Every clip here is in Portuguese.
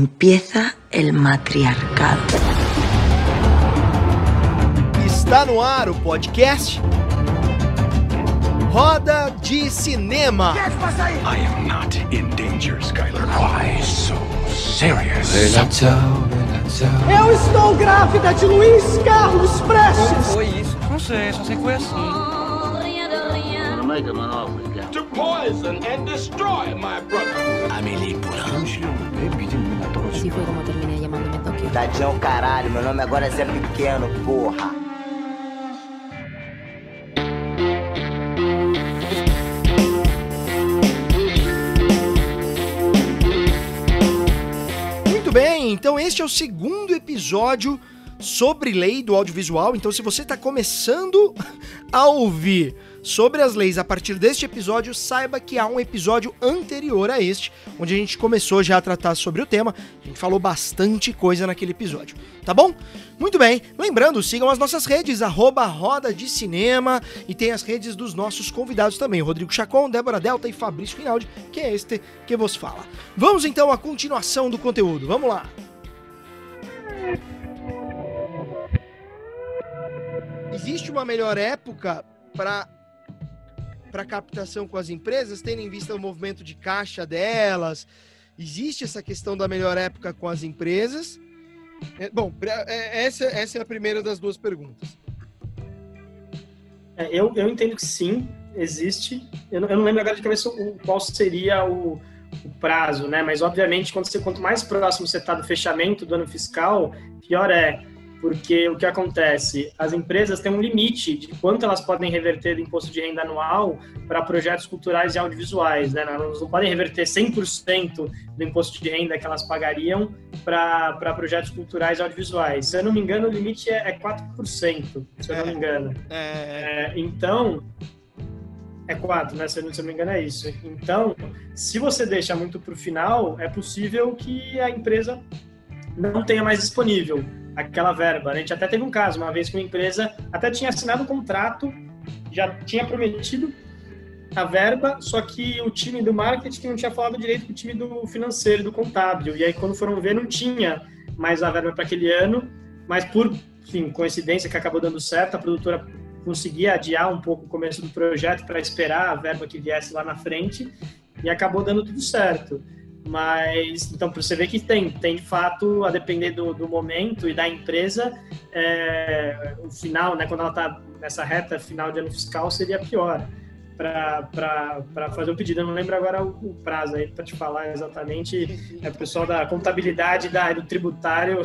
Empieza el matriarcado. Está no ar o podcast Roda de Cinema. I am not in danger, Skylar. Why so serious? Eu estou grávida de Luiz Carlos Prestes. Foi isso? Não sei, só sei que foi assim. To poison and destroy my brother. Amélie Poulain. Así fue como terminé llamándome Tokio. Tadinho caralho, meu nome agora é Zé Pequeno, porra. Muito bem, então este é o segundo episódio sobre lei do audiovisual. Então, se você está começando a ouvir sobre as leis a partir deste episódio, saiba que há um episódio anterior a este, onde a gente começou já a tratar sobre o tema. A gente falou bastante coisa naquele episódio, tá bom? Muito bem, lembrando, sigam as nossas redes, arroba Roda de Cinema, e tem as redes dos nossos convidados também, Rodrigo Chacon, Débora Delta e Fabrício Rinaldi, que é este que vos fala. Vamos então à continuação do conteúdo, vamos lá! Existe uma melhor época para para captação com as empresas, tendo em vista o movimento de caixa delas? Existe essa questão da melhor época com as empresas? É, bom, é, essa, essa é a primeira das duas perguntas. É, eu, eu entendo que sim, existe. Eu não, eu não lembro agora de cabeça o, qual seria o, o prazo, né? Mas obviamente, quando você, quanto mais próximo você está do fechamento do ano fiscal, pior é. Porque o que acontece? As empresas têm um limite de quanto elas podem reverter do imposto de renda anual para projetos culturais e audiovisuais. Né? Elas não podem reverter 100% do imposto de renda que elas pagariam para projetos culturais e audiovisuais. Se eu não me engano, o limite é, é 4%, se eu não me engano. É, É, então, é quatro, né? Se eu não me engano, é isso. Então, se você deixa muito para o final, é possível que a empresa não tenha mais disponível aquela verba. A gente até teve um caso, uma vez que uma empresa até tinha assinado um contrato, já tinha prometido a verba, só que o time do marketing não tinha falado direito com o time do financeiro, do contábil. E aí, quando foram ver, não tinha mais a verba para aquele ano, mas por enfim, coincidência que acabou dando certo, a produtora conseguia adiar um pouco o começo do projeto para esperar a verba que viesse lá na frente e acabou dando tudo certo. Mas, então, para você ver que tem, tem de fato, a depender do, do momento e da empresa, é, o final, né, quando ela está nessa reta final de ano fiscal, seria pior para fazer o pedido. Eu não lembro agora o, o prazo aí para te falar exatamente. É o pessoal da contabilidade da, do tributário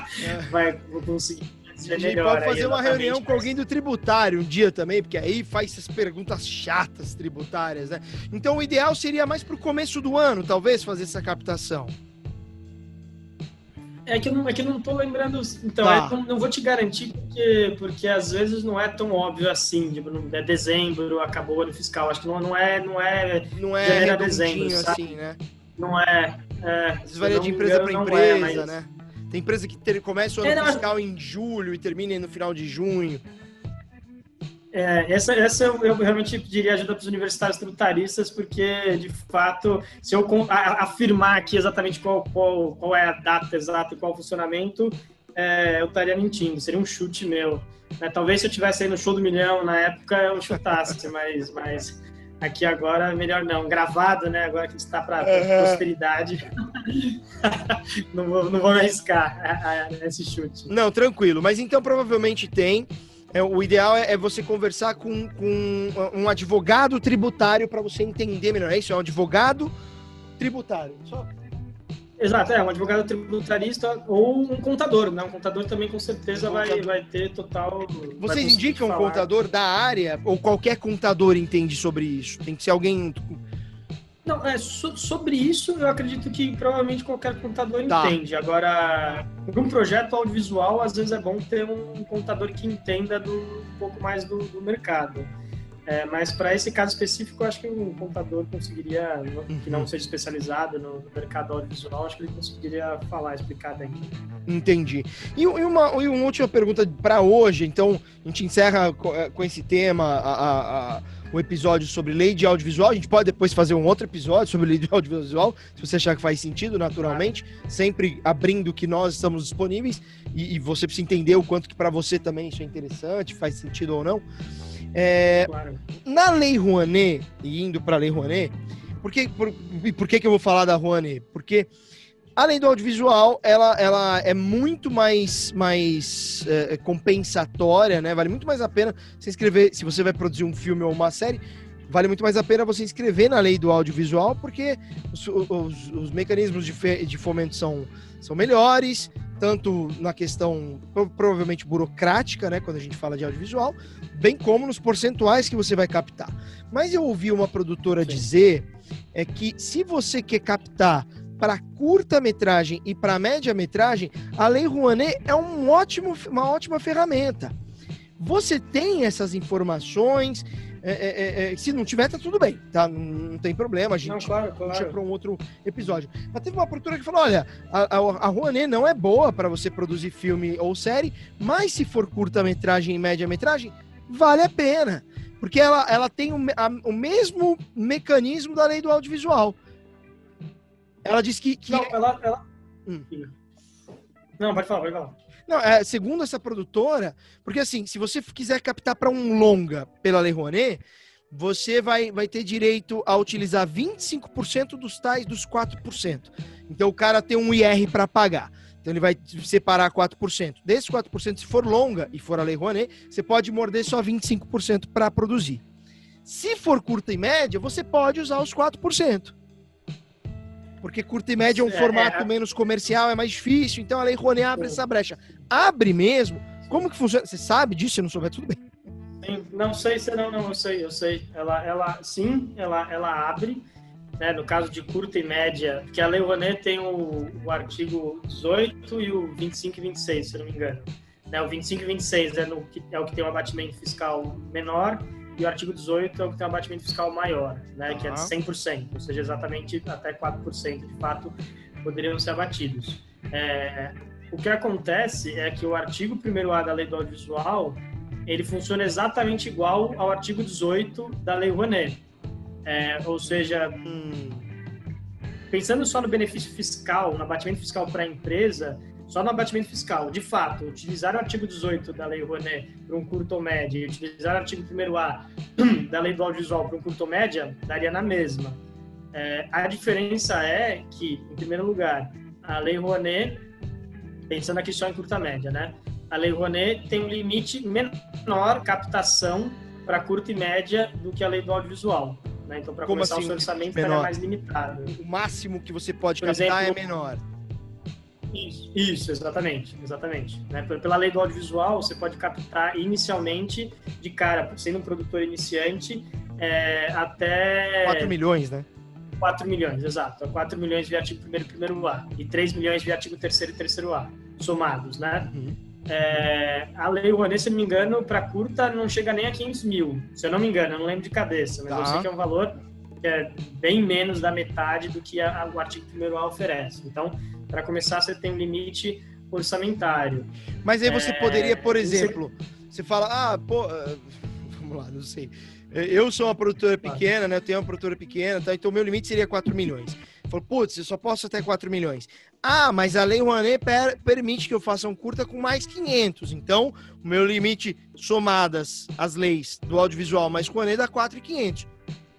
vai conseguir dizer a gente melhor pode aí fazer uma reunião com alguém do tributário um dia também, porque aí faz essas perguntas chatas tributárias, né? Então o ideal seria mais pro começo do ano, talvez, fazer essa captação. É que eu não, é que eu não tô lembrando. Então, Tá. é, não, não vou te garantir, porque, porque às vezes não é tão óbvio assim. Tipo, não- é dezembro, acabou o ano fiscal. Acho que não, não é. Não é, Não é Janeiro a redondinho dezembro, sabe? assim, né? não é, é Às vezes varia de empresa para é, empresa, mas- né? Tem empresa que ter- começa o ano É, não, fiscal em julho e termina no final de junho. É, essa, essa eu, eu realmente pediria ajuda para os universitários tributaristas, porque, de fato, se eu afirmar aqui exatamente qual, qual, qual é a data exata e qual o funcionamento, é, eu estaria mentindo, seria um chute meu. né? Talvez se eu tivesse aí no show do milhão na época, eu chutasse, mas, mas aqui agora, melhor não. Gravado, né? Agora que está para Uhum. prosperidade, não, vou, não vou me arriscar a- a- nesse chute. Não, tranquilo. Mas então provavelmente tem. É, o ideal é, é você conversar com, com um advogado tributário para você entender melhor. É isso? É um advogado tributário. Só Exato, é um advogado tributarista ou um contador, né? Um contador também com certeza Um vai, vai ter total. Vocês indicam um contador da área ou qualquer contador entende sobre isso? Tem que ser alguém. Não, é, so- sobre isso eu acredito que provavelmente qualquer contador Tá. entende. Agora, para um projeto audiovisual, às vezes é bom ter um contador que entenda do, um pouco mais do, do mercado. É, mas para esse caso específico, eu acho que um contador conseguiria, que não seja especializado no mercado audiovisual, acho que ele conseguiria falar, explicar bem. Entendi. E, uma, e uma última pergunta para hoje, então a gente encerra com, eh, com esse tema a, a, o episódio sobre lei de audiovisual. A gente pode depois fazer um outro episódio sobre lei de audiovisual, se você achar que faz sentido, naturalmente, sempre abrindo que nós estamos disponíveis e, e você precisa entender o quanto que para você também isso é interessante, faz sentido ou não. É, claro. Na Lei Rouanet, e indo para a Lei Rouanet, por que, por, por que, que eu vou falar da Rouanet? Porque a lei do audiovisual, ela, ela é muito mais, mais é, compensatória, né? Vale muito mais a pena você escrever, se você vai produzir um filme ou uma série, vale muito mais a pena você inscrever na lei do audiovisual, porque os, os, os mecanismos de, fe, de fomento são, são melhores, tanto na questão provavelmente burocrática, né, quando a gente fala de audiovisual, bem como nos percentuais que você vai captar. Mas eu ouvi uma produtora Sim. dizer é que se você quer captar para curta-metragem e para média-metragem, a Lei Rouanet é um ótimo, uma ótima ferramenta. Você tem essas informações, é, é, é, é, se não tiver, tá tudo bem, tá? Não, não tem problema, a gente não, claro, claro. puxa para um outro episódio. Mas teve uma produtora que falou: olha, a, a, a Rouanet não é boa para você produzir filme ou série, mas se for curta-metragem e média-metragem, vale a pena. Porque ela, ela tem o, a, o mesmo mecanismo da lei do audiovisual. Ela diz que. que... Não, ela. ela... Hum. Não, pode falar, pode falar. Não, é, segundo essa produtora, porque assim, se você quiser captar para um longa pela Lei Rouanet, você vai, vai ter direito a utilizar 25% dos tais dos 4%. Então o cara tem um IR para pagar. Então ele vai separar 4%. Desses 4%, se for longa e for a Lei Rouanet, você pode morder só 25% para produzir. Se for curta e média, você pode usar os 4%. Porque curta e média é um é, formato é. menos comercial, é mais difícil. Então a Lei Rouanet abre essa brecha. Abre mesmo. Como que funciona? Você sabe disso? Se não souber, tudo bem. Sim, não sei se não, não, eu sei, eu sei. Ela, ela, sim, ela, ela abre. Né, no caso de curta e média, porque a Lei Rouanet tem o, o artigo 18 e o 25 e 26, se eu não me engano. Né, o 25 e 26 é, no, é o que tem um abatimento fiscal menor e o artigo 18 é o que tem um abatimento fiscal maior, né, uhum. que é de 100%, ou seja, exatamente até 4% de fato poderiam ser abatidos. É, o que acontece é que o artigo 1A da Lei do Audiovisual ele funciona exatamente igual ao artigo 18 da Lei Rouanet. É, ou seja, hum, pensando só no benefício fiscal, no abatimento fiscal para a empresa, só no abatimento fiscal, de fato, utilizar o artigo 18 da Lei Rouanet para um curto ou média e utilizar o artigo 1A da Lei do Audiovisual para um curto ou média, daria na mesma. É, a diferença é que, em primeiro lugar, a Lei Rouanet, pensando aqui só em curta média, né? A Lei Rouanet tem um limite menor captação para curta e média do que a Lei do Audiovisual. Né? Então, para começar, assim, o seu orçamento é mais limitado. O máximo que você pode Por captar exemplo, é menor. Isso, isso, exatamente, exatamente. Né? Pela lei do audiovisual, você pode captar inicialmente, de cara, sendo um produtor iniciante, é, até... 4 milhões, né? 4 milhões, exato. 4 milhões via artigo primeiro e primeiro A. E 3 milhões via artigo terceiro e terceiro A, somados, né? Uhum. É, a lei Rouanet, se não me engano, para curta não chega nem a 500 mil. Se eu não me engano, eu não lembro de cabeça, mas tá. eu sei que é um valor que é bem menos da metade do que a, o artigo 1 A oferece. Então, para começar, você tem um limite orçamentário. Mas aí você é, poderia, por exemplo, você... você fala, ah, pô, ah, vamos lá, não sei. Eu sou uma produtora pequena, né? Eu tenho uma produtora pequena, tá? então meu limite seria 4 milhões. Falou, putz, eu só posso até 4 milhões. Ah, mas a Lei Rouanet per permite que eu faça um curta com mais 500. Então, o meu limite somadas as leis do audiovisual mais Rouanet dá 4,500.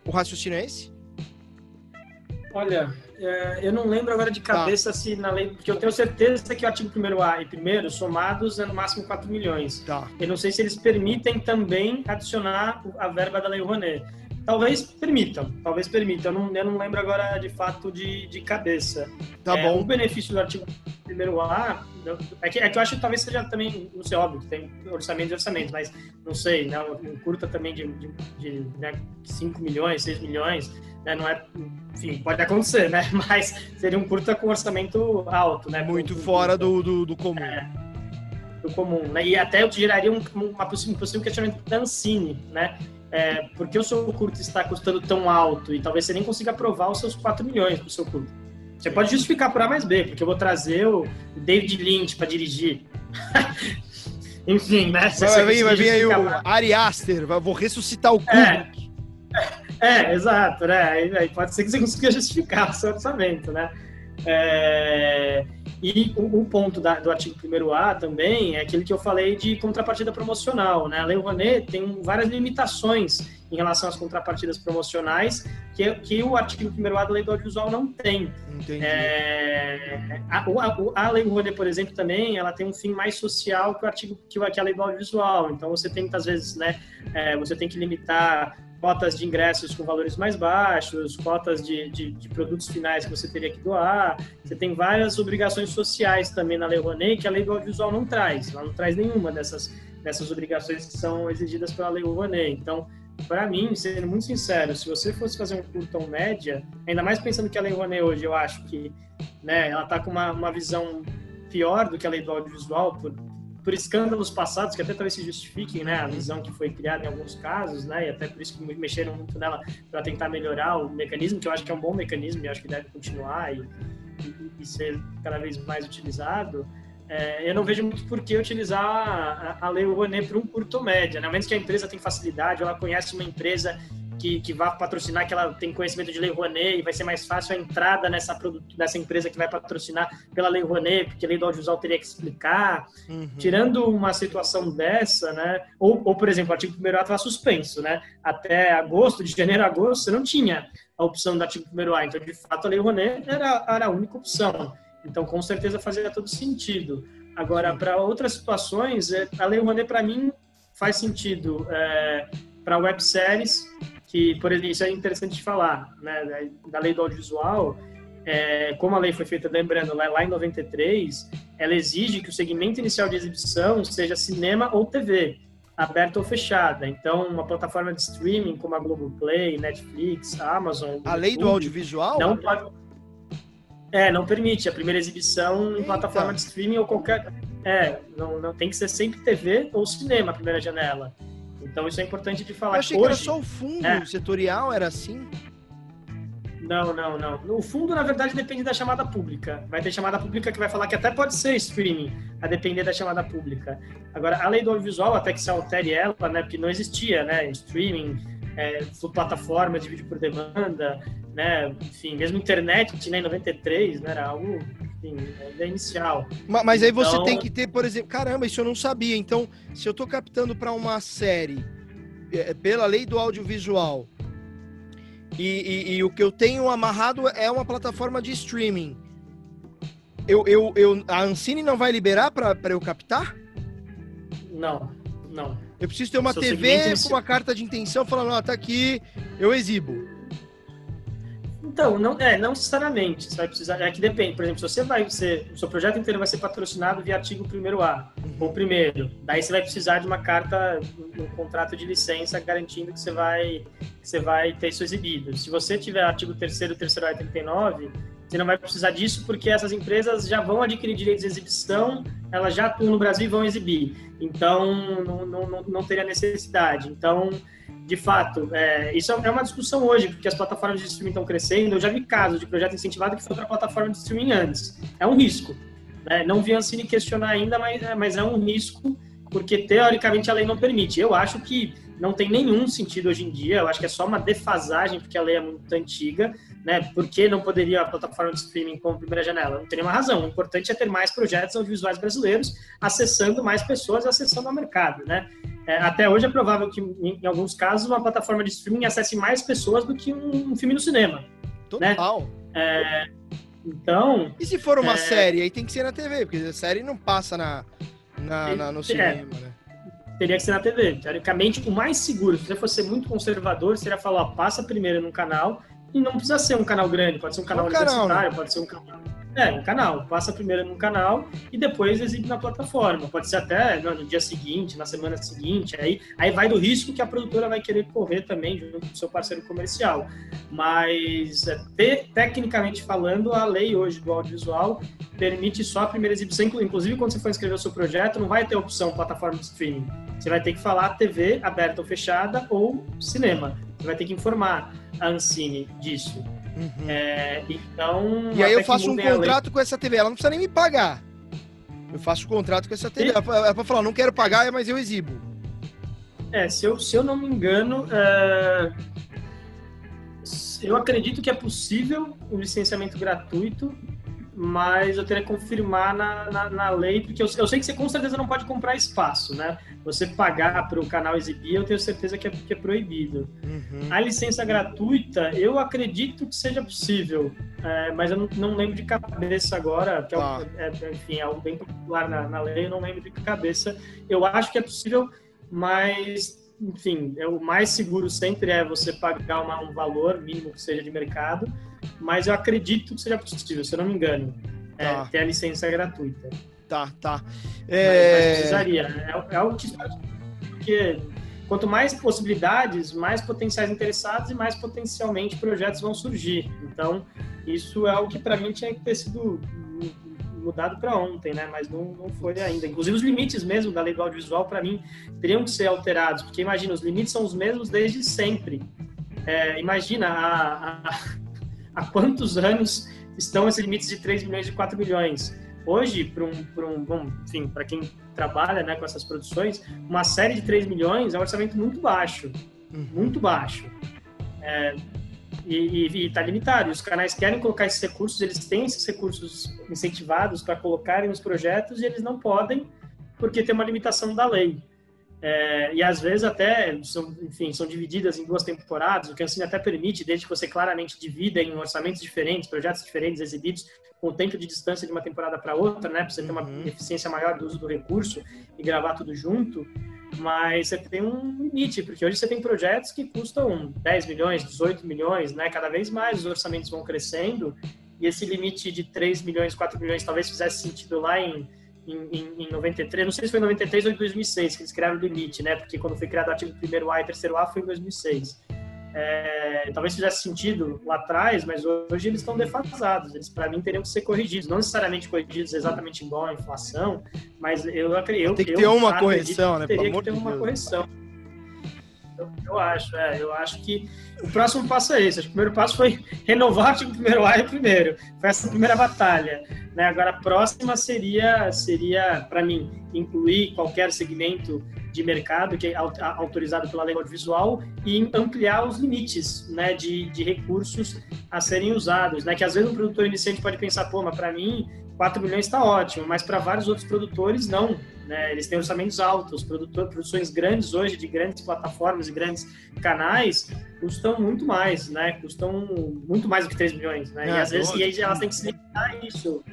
O raciocínio é esse? Olha, é, eu não lembro agora de cabeça tá. se na lei, porque eu tenho certeza que o artigo 1 A e primeiro somados é no máximo 4 milhões. Tá. Eu não sei se eles permitem também adicionar a verba da Lei Rouanet. Talvez permitam, talvez permitam. Eu não, eu não lembro agora de fato de, de cabeça. Tá é, bom. O benefício do artigo 1 A é que, é que eu acho que talvez seja também, não sei, óbvio, que tem orçamento e orçamento, mas não sei, né, um curta também de, de, de né, 5 milhões, 6 milhões, né, não é, enfim, pode acontecer, né, mas seria um curta com orçamento alto, né. Muito fora do, do, do comum. É, do comum, né, e até eu geraria um, uma possível, um possível questionamento da Ancine, né, é, por que o seu curto está custando tão alto e talvez você nem consiga aprovar os seus 4 milhões pro seu curto. Você pode justificar por A mais B, porque eu vou trazer o David Lynch para dirigir. Enfim, né? Você vai, vir, vai vir aí o Ari Aster, vou ressuscitar o Kubrick. É, é, exato, né? Aí, aí, pode ser que você consiga justificar o seu orçamento, né? É, e o, o ponto da, do artigo 1A também é aquele que eu falei de contrapartida promocional. Né? A Lei Rouanet tem várias limitações em relação às contrapartidas promocionais que, que o artigo 1A da Lei do Audiovisual não tem. Entendi. É, a, a, a, Lei Rouanet, por exemplo, também ela tem um fim mais social que o artigo que, que a Lei do Audiovisual. Então você tem muitas vezes, né, é, você tem que limitar cotas de ingressos com valores mais baixos, cotas de, de, de, produtos finais que você teria que doar. Você tem várias obrigações sociais também na Lei Rouanet que a Lei do Audiovisual não traz. Ela não traz nenhuma dessas, dessas obrigações que são exigidas pela Lei Rouanet. Então, para mim, sendo muito sincero, se você fosse fazer um curtão média, ainda mais pensando que a Lei Rouanet hoje, eu acho que né, ela está com uma, uma visão pior do que a Lei do Audiovisual, por, por escândalos passados que até talvez se justifiquem, né, a visão que foi criada em alguns casos, né, e até por isso que mexeram muito nela para tentar melhorar o mecanismo, que eu acho que é um bom mecanismo e acho que deve continuar e, e, e ser cada vez mais utilizado. É, eu não vejo muito por que utilizar a, a Lei Rouanet para um curto média, né? a menos que a empresa tenha facilidade, ela conhece uma empresa que, que vai patrocinar, que ela tem conhecimento de Lei Rouanet e vai ser mais fácil a entrada nessa, nessa empresa que vai patrocinar pela Lei Rouanet, porque a Lei do Audiovisual teria que explicar. Uhum. Tirando uma situação dessa, né? Ou, ou por exemplo, o artigo 1 A estava suspenso, né? Até agosto, de janeiro a agosto, você não tinha a opção do artigo 1 A. Então, de fato, a Lei Rouanet era, era a única opção. Então, com certeza, fazia todo sentido. Agora, para outras situações, é, a Lei Rouanet, para mim, faz sentido é, para webséries, que, por exemplo, isso é interessante de falar, né, da lei do audiovisual, é, como a lei foi feita, lembrando, lá, lá em 93, ela exige que o segmento inicial de exibição seja cinema ou TV, aberta ou fechada. Então, uma plataforma de streaming como a Globoplay, Netflix, Amazon... A lei do audiovisual? Não pode... É, não permite a primeira exibição em Eita. plataforma de streaming ou qualquer... É, não, não tem que ser sempre TV ou cinema a primeira janela. Então isso é importante de falar. Eu achei que, hoje, que era só o fundo é, setorial, era assim? Não, não, não. O fundo, na verdade, depende da chamada pública. Vai ter chamada pública que vai falar que até pode ser streaming, a depender da chamada pública. Agora, a lei do audiovisual, até que se altere ela, né, porque não existia, né, streaming, é, plataforma de vídeo por demanda, né, enfim, mesmo internet, né, em 93, né, era algo enfim, é inicial. Mas, mas aí você então... tem que ter, por exemplo, caramba, isso eu não sabia. Então, se eu estou captando para uma série é, pela lei do audiovisual e, e, e, o que eu tenho amarrado é uma plataforma de streaming, eu, eu, eu a Ancine não vai liberar para eu captar? Não, não. Eu preciso ter uma Seu TV com uma carta de intenção falando, ó, tá aqui, eu exibo. Então, não, é, não necessariamente. Você vai precisar. É que depende. Por exemplo, se você vai ser. O seu projeto inteiro vai ser patrocinado via artigo 1A, uhum. ou primeiro. Daí você vai precisar de uma carta, um contrato de licença garantindo que você vai, que você vai ter isso exibido. Se você tiver artigo 3 terceiro A 39, você não vai precisar disso porque essas empresas já vão adquirir direitos de exibição, elas já atuam no Brasil e vão exibir. Então, não, não, não teria necessidade. Então, de fato, é, isso é uma discussão hoje, porque as plataformas de streaming estão crescendo. Eu já vi casos de projeto incentivado que foi para plataforma de streaming antes. É um risco. Né? Não vi a Ancine questionar ainda, mas, é, mas é um risco, porque teoricamente a lei não permite. Eu acho que não tem nenhum sentido hoje em dia, eu acho que é só uma defasagem, porque a lei é muito antiga, né? Por que não poderia a plataforma de streaming como primeira janela? Não tem nenhuma razão. O importante é ter mais projetos audiovisuais brasileiros acessando mais pessoas acessando ao mercado, né? É, até hoje é provável que, em, em, alguns casos, uma plataforma de streaming acesse mais pessoas do que um, um filme no cinema. Né? Total. Né? É, então. E se for uma é... série, aí tem que ser na TV, porque a série não passa na, na, na no é, cinema, né? Teria que ser na TV. Teoricamente, o mais seguro, se você for ser muito conservador, seria falar, ó, passa primeiro num canal, e não precisa ser um canal grande, pode ser um canal um universitário, canal, né? pode ser um canal. É, um canal. Passa primeiro no canal e depois exibe na plataforma. Pode ser até no, dia seguinte, na semana seguinte. Aí, aí vai do risco que a produtora vai querer correr também junto com seu parceiro comercial. Mas, é, te, tecnicamente falando, a lei hoje do audiovisual permite só a primeira exibição. Inclusive, quando você for inscrever o seu projeto, não vai ter opção plataforma de streaming. Você vai ter que falar TV aberta ou fechada ou cinema. Você vai ter que informar a Ancine disso. Uhum. É, então. E aí eu faço um contrato com essa TV, ela não precisa nem me pagar. Eu faço um contrato com essa TV. Ela é pra falar, não quero pagar, mas eu exibo. É, se eu, se eu não me engano, é... eu acredito que é possível o licenciamento gratuito mas eu teria que confirmar na, na, na lei, porque eu, eu, sei que você com certeza não pode comprar espaço, né? Você pagar para o canal exibir, eu tenho certeza que é, que é proibido. Uhum. A licença gratuita, eu acredito que seja possível, é, mas eu não, não, lembro de cabeça agora, que é, tá. é, enfim, é algo bem popular na, na lei, eu não lembro de cabeça. Eu acho que é possível, mas enfim, é, o mais seguro sempre é você pagar uma, um valor mínimo que seja de mercado, mas eu acredito que seja possível, se eu não me engano, é, tá. é, ter a licença gratuita. Tá, tá. É... Mas, precisaria. É, é algo que porque quanto mais possibilidades, mais potenciais interessados e mais potencialmente projetos vão surgir. Então, isso é algo que para mim tinha que ter sido mudado para ontem, né? Mas não, não foi ainda. Inclusive os limites mesmo da lei do audiovisual para mim teriam que ser alterados, porque imagina os limites são os mesmos desde sempre. É, imagina há, há, quantos anos estão esses limites de 3 milhões e 4 milhões. Hoje, para um, um, bom, enfim, para quem trabalha né, com essas produções, uma série de 3 milhões é um orçamento muito baixo, uhum. muito baixo. É, e está limitado. Os canais querem colocar esses recursos, eles têm esses recursos incentivados para colocarem nos projetos e eles não podem porque tem uma limitação da lei. É, e às vezes até, são, enfim, são divididas em duas temporadas, o que assim até permite, desde que você claramente divida em orçamentos diferentes, projetos diferentes exibidos, com o tempo de distância de uma temporada para outra, né, para você ter uma uhum. eficiência maior do uso do recurso e gravar tudo junto, mas você tem um limite, porque hoje você tem projetos que custam 10 milhões, 18 milhões, né, cada vez mais os orçamentos vão crescendo, e esse limite de 3 milhões, 4 milhões talvez fizesse sentido lá em em, em, 93, não sei se foi em 93 ou em 2006 que eles criaram o limite, né? Porque quando foi criado o artigo primeiro A e terceiro A foi em 2006. É, talvez fizesse sentido lá atrás, mas hoje eles estão defasados. Eles, para mim, teriam que ser corrigidos. Não necessariamente corrigidos exatamente igual à inflação, mas eu acredito. Tem que ter uma correção, né? Teria que ter uma Deus. correção. Eu, eu, acho, é, eu acho que o próximo passo é esse. o primeiro passo foi renovar o primeiro A e primeiro. Foi essa primeira batalha. Né? Agora, a próxima seria, seria para mim, incluir qualquer segmento de mercado que é autorizado pela lei audiovisual e ampliar os limites né, de, de recursos a serem usados. Né? Que às vezes um produtor iniciante pode pensar, pô, mas para mim 4 milhões está ótimo, mas para vários outros produtores não. Né? Eles têm orçamentos altos. Produções grandes hoje, de grandes plataformas e grandes canais, custam muito mais, né? Custam muito mais do que 3 milhões. Né? É, e às vezes e aí elas têm que se limitar a isso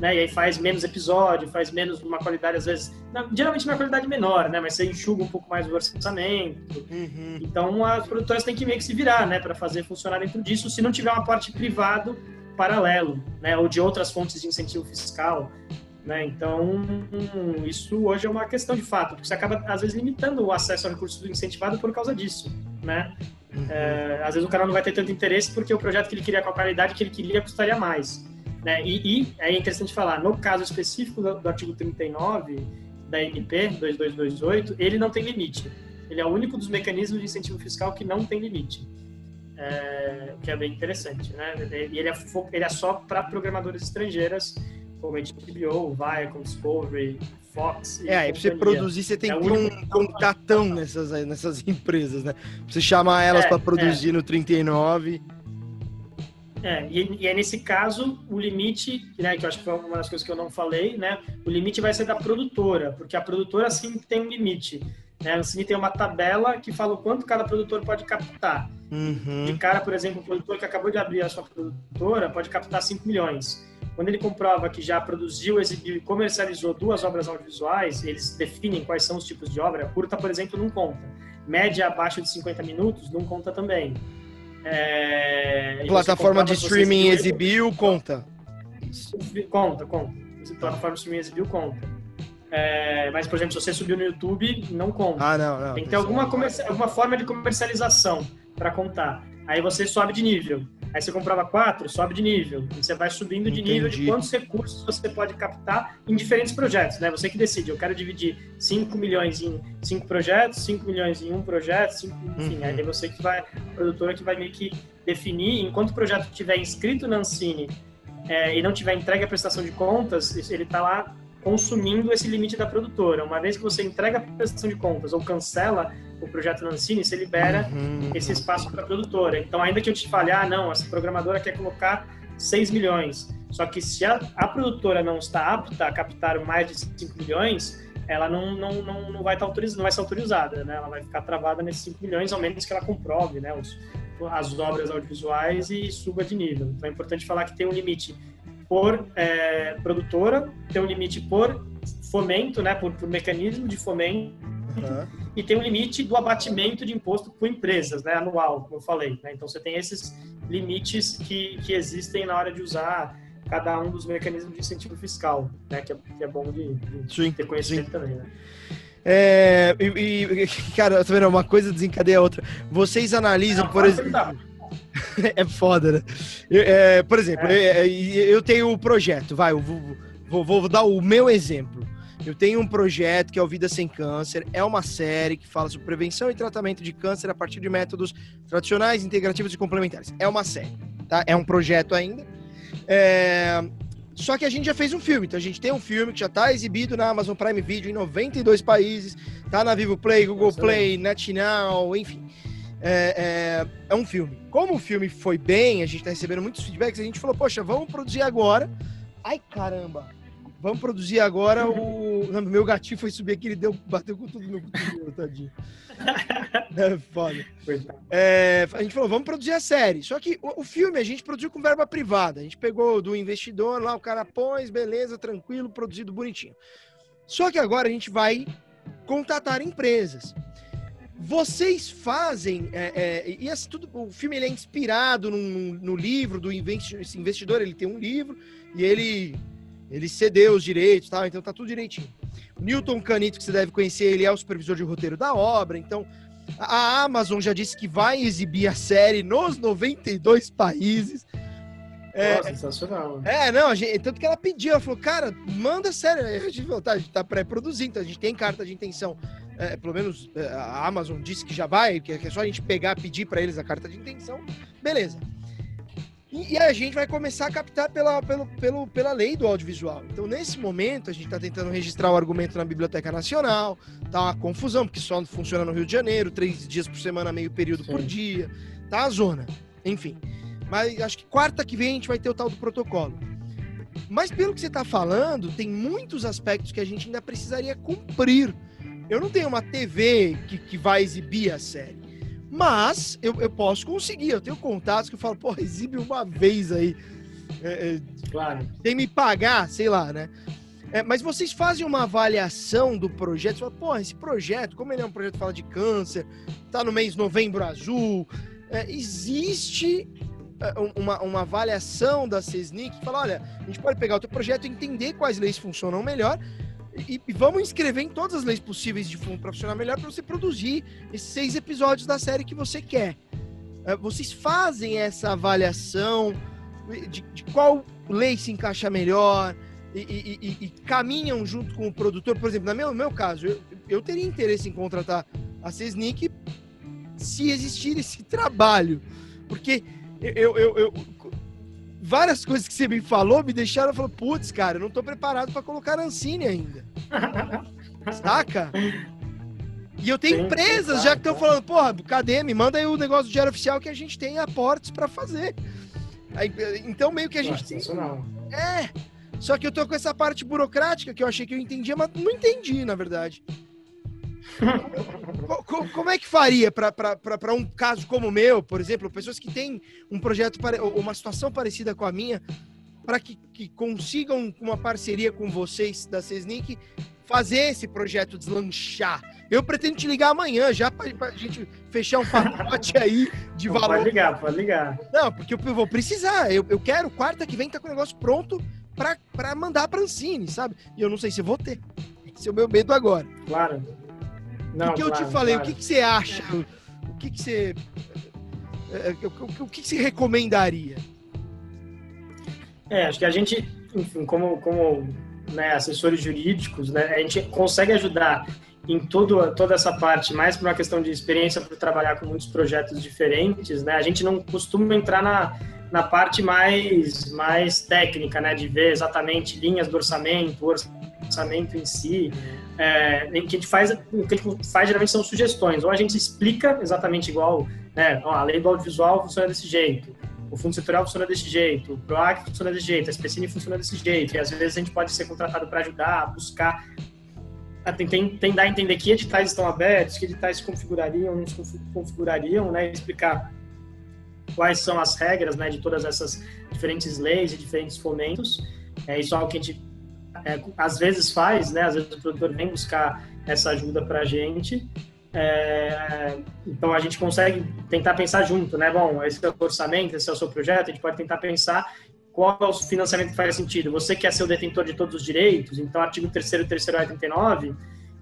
né? E aí faz menos episódio, faz menos uma qualidade, às vezes, não, geralmente uma qualidade menor, né? Mas você enxuga um pouco mais o orçamento. Uhum. Então as produtoras têm que meio que se virar, né? Para fazer funcionar dentro disso, se não tiver um aporte privado paralelo, né? Ou de outras fontes de incentivo fiscal. Né? Então, isso hoje é uma questão de fato, porque você acaba, às vezes, limitando o acesso ao recurso incentivado por causa disso. Né? Uhum. É, às vezes o cara não vai ter tanto interesse porque o projeto que ele queria com a qualidade que ele queria custaria mais. Né? E, e é interessante falar, no caso específico do, do artigo 39 da MP 2228, ele não tem limite. Ele é o único dos mecanismos de incentivo fiscal que não tem limite. É, que é bem interessante, né? E ele é, ele é só para programadoras estrangeiras, como a HBO, Viacom, Discovery, Fox. É, aí pra você produzir, você tem é que ter um contatão nessas, nessas empresas, né? Pra você chamar elas é, para produzir é. no 39. É, e, e é nesse caso o limite, né, que eu acho que foi uma das coisas que eu não falei, né? O limite vai ser da produtora, porque a produtora sim tem um limite. Né? A Ancine tem uma tabela que fala o quanto cada produtor pode captar. Uhum. De cara, por exemplo, o produtor que acabou de abrir a sua produtora pode captar 5 milhões. Quando ele comprova que já produziu, exibiu e comercializou duas obras audiovisuais, eles definem quais são os tipos de obra. Curta, por exemplo, não conta. Média abaixo de 50 minutos não conta também. É, Plataforma de streaming exibiu, conta. Conta, conta. Plataforma de streaming exibiu, conta. É, mas, por exemplo, se você subiu no YouTube, não conta. Ah, não, não. Tem que ter alguma, alguma forma de comercialização para contar. Aí você sobe de nível. Aí você comprava quatro, sobe de nível. E você vai subindo de nível de Entendi. quantos recursos você pode captar em diferentes projetos, né? Você que decide. Eu quero dividir 5 milhões em cinco projetos, 5 milhões em um projeto, cinco, enfim. Uhum. Aí é você que vai, a produtora que vai meio que definir, enquanto o projeto estiver inscrito na Ancine é, e não tiver entregue a prestação de contas, ele está lá consumindo esse limite da produtora. Uma vez que você entrega a prestação de contas ou cancela o projeto na Ancine, você libera Uhum. esse espaço para a produtora. Então, ainda que eu te fale, ah, não, essa programadora quer colocar 6 milhões. Só que se a, a produtora não está apta a captar mais de 5 milhões, ela não, não, não, não vai estar autorizada, não vai ser autorizada, né? Ela vai ficar travada nesses 5 milhões, ao menos que ela comprove, né? Os, as obras audiovisuais e suba de nível. Então, é importante falar que tem um limite por é, produtora, tem um limite por fomento, né? Por, por mecanismo de fomento Aham. e tem um limite do abatimento de imposto por empresas, né, anual, como eu falei. né? Então você tem esses limites que, que existem na hora de usar cada um dos mecanismos de incentivo fiscal, né, que, é, que é bom de, de Sim, ter conhecimento também. Né? É, e, e, cara, tá vendo? Uma coisa desencadeia a outra. Vocês analisam, por Pode exemplo. perguntar. é foda, né? Eu, é, por exemplo, É. eu, eu tenho o projeto, vai, eu vou, vou, vou dar o meu exemplo. Eu tenho um projeto que é o Vida Sem Câncer, é uma série que fala sobre prevenção e tratamento de câncer a partir de métodos tradicionais, integrativos e complementares. É uma série, tá? É um projeto ainda. É, Só que a gente já fez um filme, então a gente tem um filme que já tá exibido na Amazon Prime Video em 92 países, tá na Vivo Play, Google Excelente. Play, NetNow, enfim. É, é, é um filme. Como o filme foi bem, a gente tá recebendo muitos feedbacks, a gente falou, poxa, vamos produzir agora. Ai, caramba! Vamos produzir agora o. Não, meu gatinho foi subir aqui, ele deu, bateu com tudo no cotovelo, tadinho. É foda. É, a gente falou, vamos produzir a série. Só que o, o filme a gente produziu com verba privada. A gente pegou do investidor lá, o cara põe, beleza, tranquilo, produzido bonitinho. Só que agora a gente vai contatar empresas. Vocês fazem, é, é, e esse tudo, o filme ele é inspirado num- no livro do investidor, ele tem um livro e ele ele cedeu os direitos, tal, então tá tudo direitinho. O Newton Canito, que você deve conhecer, ele é o supervisor de roteiro da obra, então a Amazon já disse que vai exibir a série nos 92 países. É, Nossa, sensacional. é, não, gente, tanto que ela pediu, ela falou, cara, manda série. Aí a gente tá, a gente tá pré-produzindo, então a gente tem carta de intenção. É, pelo menos é, a Amazon disse que já vai, que é só a gente pegar, pedir pra eles a carta de intenção. Beleza. E, e a gente vai começar a captar pela, pelo, pelo, pela lei do audiovisual. Então, nesse momento, a gente tá tentando registrar o argumento na Biblioteca Nacional, tá uma confusão, porque só funciona no Rio de Janeiro, três dias por semana, meio período por Sim. dia. Tá a zona. Enfim. Mas acho que quarta que vem a gente vai ter o tal do protocolo. Mas pelo que você está falando, tem muitos aspectos que a gente ainda precisaria cumprir. Eu não tenho uma TV que, que vai exibir a série. Mas eu, eu posso conseguir. Eu tenho contatos que eu falo, pô, exibe uma vez aí. É, é, Claro. sem me pagar, sei lá, né? É, mas vocês fazem uma avaliação do projeto, você fala, pô, esse projeto, como ele é um projeto que fala de câncer, tá no mês novembro azul, é, existe é, um- uma, uma avaliação da CESNIC que fala, olha, a gente pode pegar o teu projeto e entender quais leis funcionam melhor e, vamos inscrever em todas as leis possíveis de fundo para funcionar melhor para você produzir esses seis episódios da série que você quer. É, vocês fazem essa avaliação de, de qual lei se encaixa melhor e, e- e- caminham junto com o produtor. Por exemplo, no meu, no meu caso, eu, eu teria interesse em contratar a Sesnic se existir esse trabalho. Porque eu, eu- eu- várias coisas que você me falou me deixaram falando, putz, cara, eu não tô preparado para colocar Ancine ainda. Saca? E eu tenho Sim, empresas já que estão falando, porra, cadê? Me manda aí o negócio do diário oficial que a gente tem aportes para fazer. Aí, então, meio que a gente tem sensacional. é. Só que eu tô com essa parte burocrática que eu achei que eu entendia, mas não entendi, na verdade. Co- co- como é que faria para um caso como o meu, por exemplo, pessoas que têm um projeto, uma situação parecida com a minha, para que, que consigam, com uma parceria com vocês da Sesnic, fazer esse projeto deslanchar? Eu pretendo te ligar amanhã já para a gente fechar um pacote aí de valor. Pode ligar, pode ligar. Não, porque eu vou precisar. Eu, eu quero, quarta que vem, tá com o negócio pronto pra mandar pra Ancine, sabe? E eu não sei se eu vou ter. Esse é o meu medo agora. Claro. Não, o que eu claro, te falei, claro. o que, que você acha? O que, que você. é, é, O que, que você recomendaria? É, acho que a gente, enfim, como, como né, assessores jurídicos, né, a gente consegue ajudar em todo, toda essa parte, mais por uma questão de experiência por trabalhar com muitos projetos diferentes, né? A gente não costuma entrar na, na parte mais, mais técnica, né? De ver exatamente linhas do orçamento, orçamento em si. É, o que a gente faz, o que a gente faz geralmente são sugestões. Ou a gente explica exatamente igual, né? A lei do audiovisual funciona desse jeito. O fundo setorial funciona desse jeito, o PROAC funciona desse jeito, a SPCine funciona desse jeito, e às vezes a gente pode ser contratado para ajudar buscar a tem, dar entender que editais estão abertos, que editais se configurariam, não se configurariam, né, explicar quais são as regras, né, de todas essas diferentes leis e diferentes fomentos. É isso é algo que a gente é, às vezes faz, né, às vezes o produtor vem buscar essa ajuda para a gente. É, então a gente consegue tentar pensar junto, né? Bom, esse é o orçamento, esse é o seu projeto, a gente pode tentar pensar qual é o financiamento que faz sentido. Você quer ser o detentor de todos os direitos, então artigo 3 e 3 89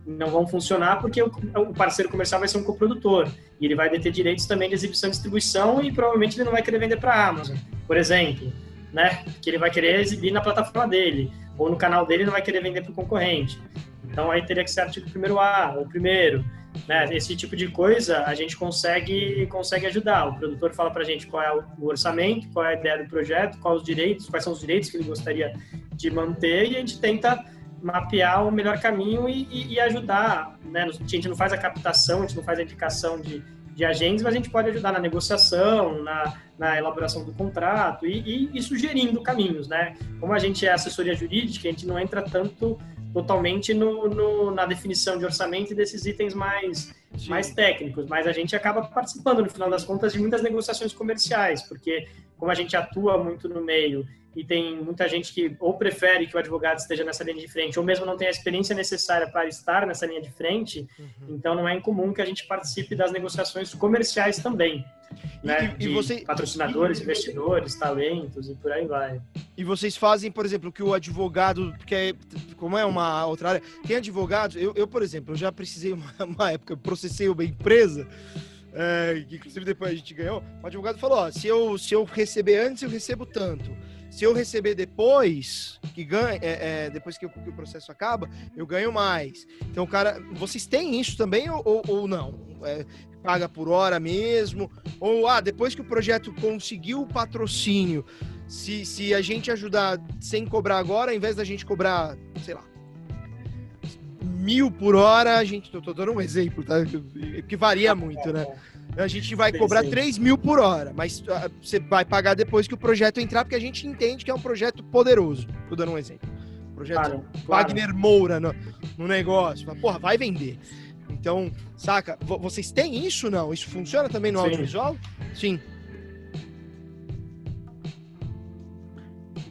não vão funcionar porque o, o parceiro comercial vai ser um coprodutor e ele vai deter direitos também de exibição e distribuição e provavelmente ele não vai querer vender para a Amazon, por exemplo, né? Que ele vai querer exibir na plataforma dele ou no canal dele não vai querer vender para o concorrente. Então aí teria que ser artigo 1A ou primeiro. Né? Esse tipo de coisa a gente consegue consegue ajudar. O produtor fala para a gente qual é o orçamento, qual é a ideia do projeto, quais os direitos, quais são os direitos que ele gostaria de manter e a gente tenta mapear o melhor caminho e, e, e ajudar. Né? A gente não faz a captação, a gente não faz a indicação de, de agentes, mas a gente pode ajudar na negociação, na, na elaboração do contrato e, e, e, sugerindo caminhos, né? Como a gente é assessoria jurídica, a gente não entra tanto totalmente no, no, na definição de orçamento e desses itens mais, mais técnicos, mas a gente acaba participando, no final das contas, de muitas negociações comerciais, porque como a gente atua muito no meio e tem muita gente que ou prefere que o advogado esteja nessa linha de frente, ou mesmo não tem a experiência necessária para estar nessa linha de frente, uhum. então não é incomum que a gente participe das negociações comerciais também. Né? E, e você, patrocinadores, e, investidores, talentos e por aí vai. E vocês fazem, por exemplo, que o advogado, porque é, como é uma outra área, tem advogados, eu, eu por exemplo, eu já precisei uma, uma época, processei uma empresa, é, inclusive depois a gente ganhou, o advogado falou, ó, se eu, se eu receber antes, eu recebo tanto. Se eu receber depois, que ganha, é, é, depois que o, que o, processo acaba, eu ganho mais. Então, cara, vocês têm isso também ou, ou, ou não? É, paga por hora mesmo? Ou, ah, depois que o projeto conseguiu o patrocínio, se, se a gente ajudar sem cobrar agora, ao invés da gente cobrar, sei lá, mil por hora, a gente, tô, tô dando um exemplo, tá? Que varia muito, né? A gente vai cobrar 3 mil por hora, mas uh, você vai pagar depois que o projeto entrar, porque a gente entende que é um projeto poderoso. Tô dando um exemplo. Projeto claro, Wagner claro. Moura no, no negócio. Mas, porra, vai vender. Então, saca? Vocês têm isso não? Isso funciona também no Sim. audiovisual? Sim.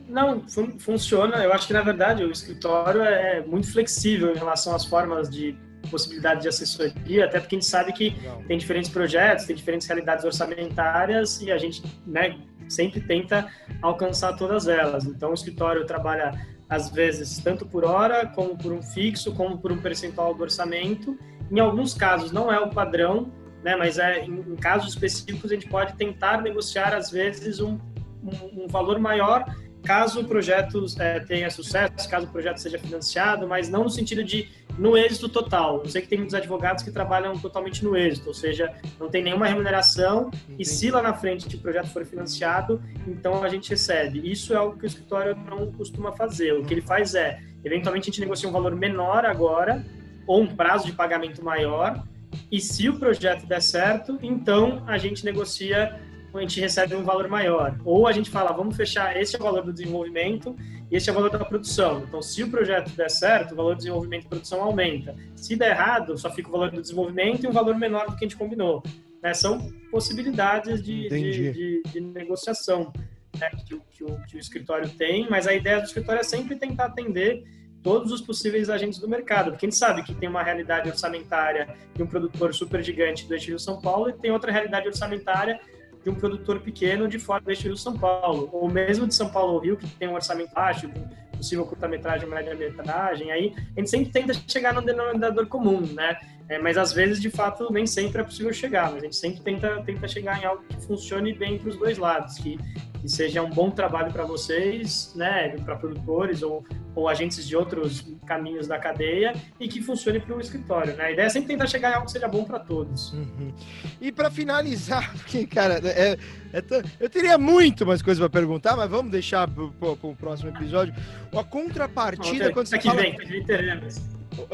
Não, fun funciona. Eu acho que, na verdade, o escritório é muito flexível em relação às formas de possibilidade de assessoria, até porque a gente sabe que Legal. tem diferentes projetos, tem diferentes realidades orçamentárias e a gente né, sempre tenta alcançar todas elas. Então, o escritório trabalha, às vezes, tanto por hora, como por um fixo, como por um percentual do orçamento. Em alguns casos, não é o padrão, né, mas é, em, em casos específicos, a gente pode tentar negociar, às vezes, um, um, um valor maior caso o projeto é, tenha sucesso, caso o projeto seja financiado, mas não no sentido de no êxito total. Eu sei que tem muitos advogados que trabalham totalmente no êxito, ou seja, não tem nenhuma remuneração Entendi. e se lá na frente o projeto for financiado, então a gente recebe. Isso é algo que o escritório não costuma fazer. O que ele faz é, eventualmente a gente negocia um valor menor agora ou um prazo de pagamento maior e se o projeto der certo, então a gente negocia a gente recebe um valor maior. Ou a gente fala, vamos fechar, esse é valor do desenvolvimento e esse é o valor da produção. Então, se o projeto der certo, o valor do desenvolvimento e produção aumenta. Se der errado, só fica o valor do desenvolvimento e um valor menor do que a gente combinou. Né? São possibilidades de, de, de, de negociação né? que, que, o, que o escritório tem, mas a ideia do escritório é sempre tentar atender todos os possíveis agentes do mercado, porque a gente sabe que tem uma realidade orçamentária de um produtor super gigante do Eixo Rio São Paulo e tem outra realidade orçamentária de um produtor pequeno de fora do eixo Rio-São Paulo, ou mesmo de São Paulo ou Rio, que tem um orçamento baixo, possível curta-metragem, média-metragem, aí a gente sempre tenta chegar no denominador comum, né? É, mas às vezes, de fato, nem sempre é possível chegar, mas a gente sempre tenta, tenta chegar em algo que funcione bem para os dois lados, que, que seja um bom trabalho para vocês, né, para produtores ou, ou agentes de outros caminhos da cadeia e que funcione para o escritório. Né? A ideia é sempre tentar chegar em algo que seja bom para todos. Uhum. E para finalizar, porque, cara, é, é eu teria muito mais coisas para perguntar, mas vamos deixar para o próximo episódio. A contrapartida, quando você que fala... vem, que teremos.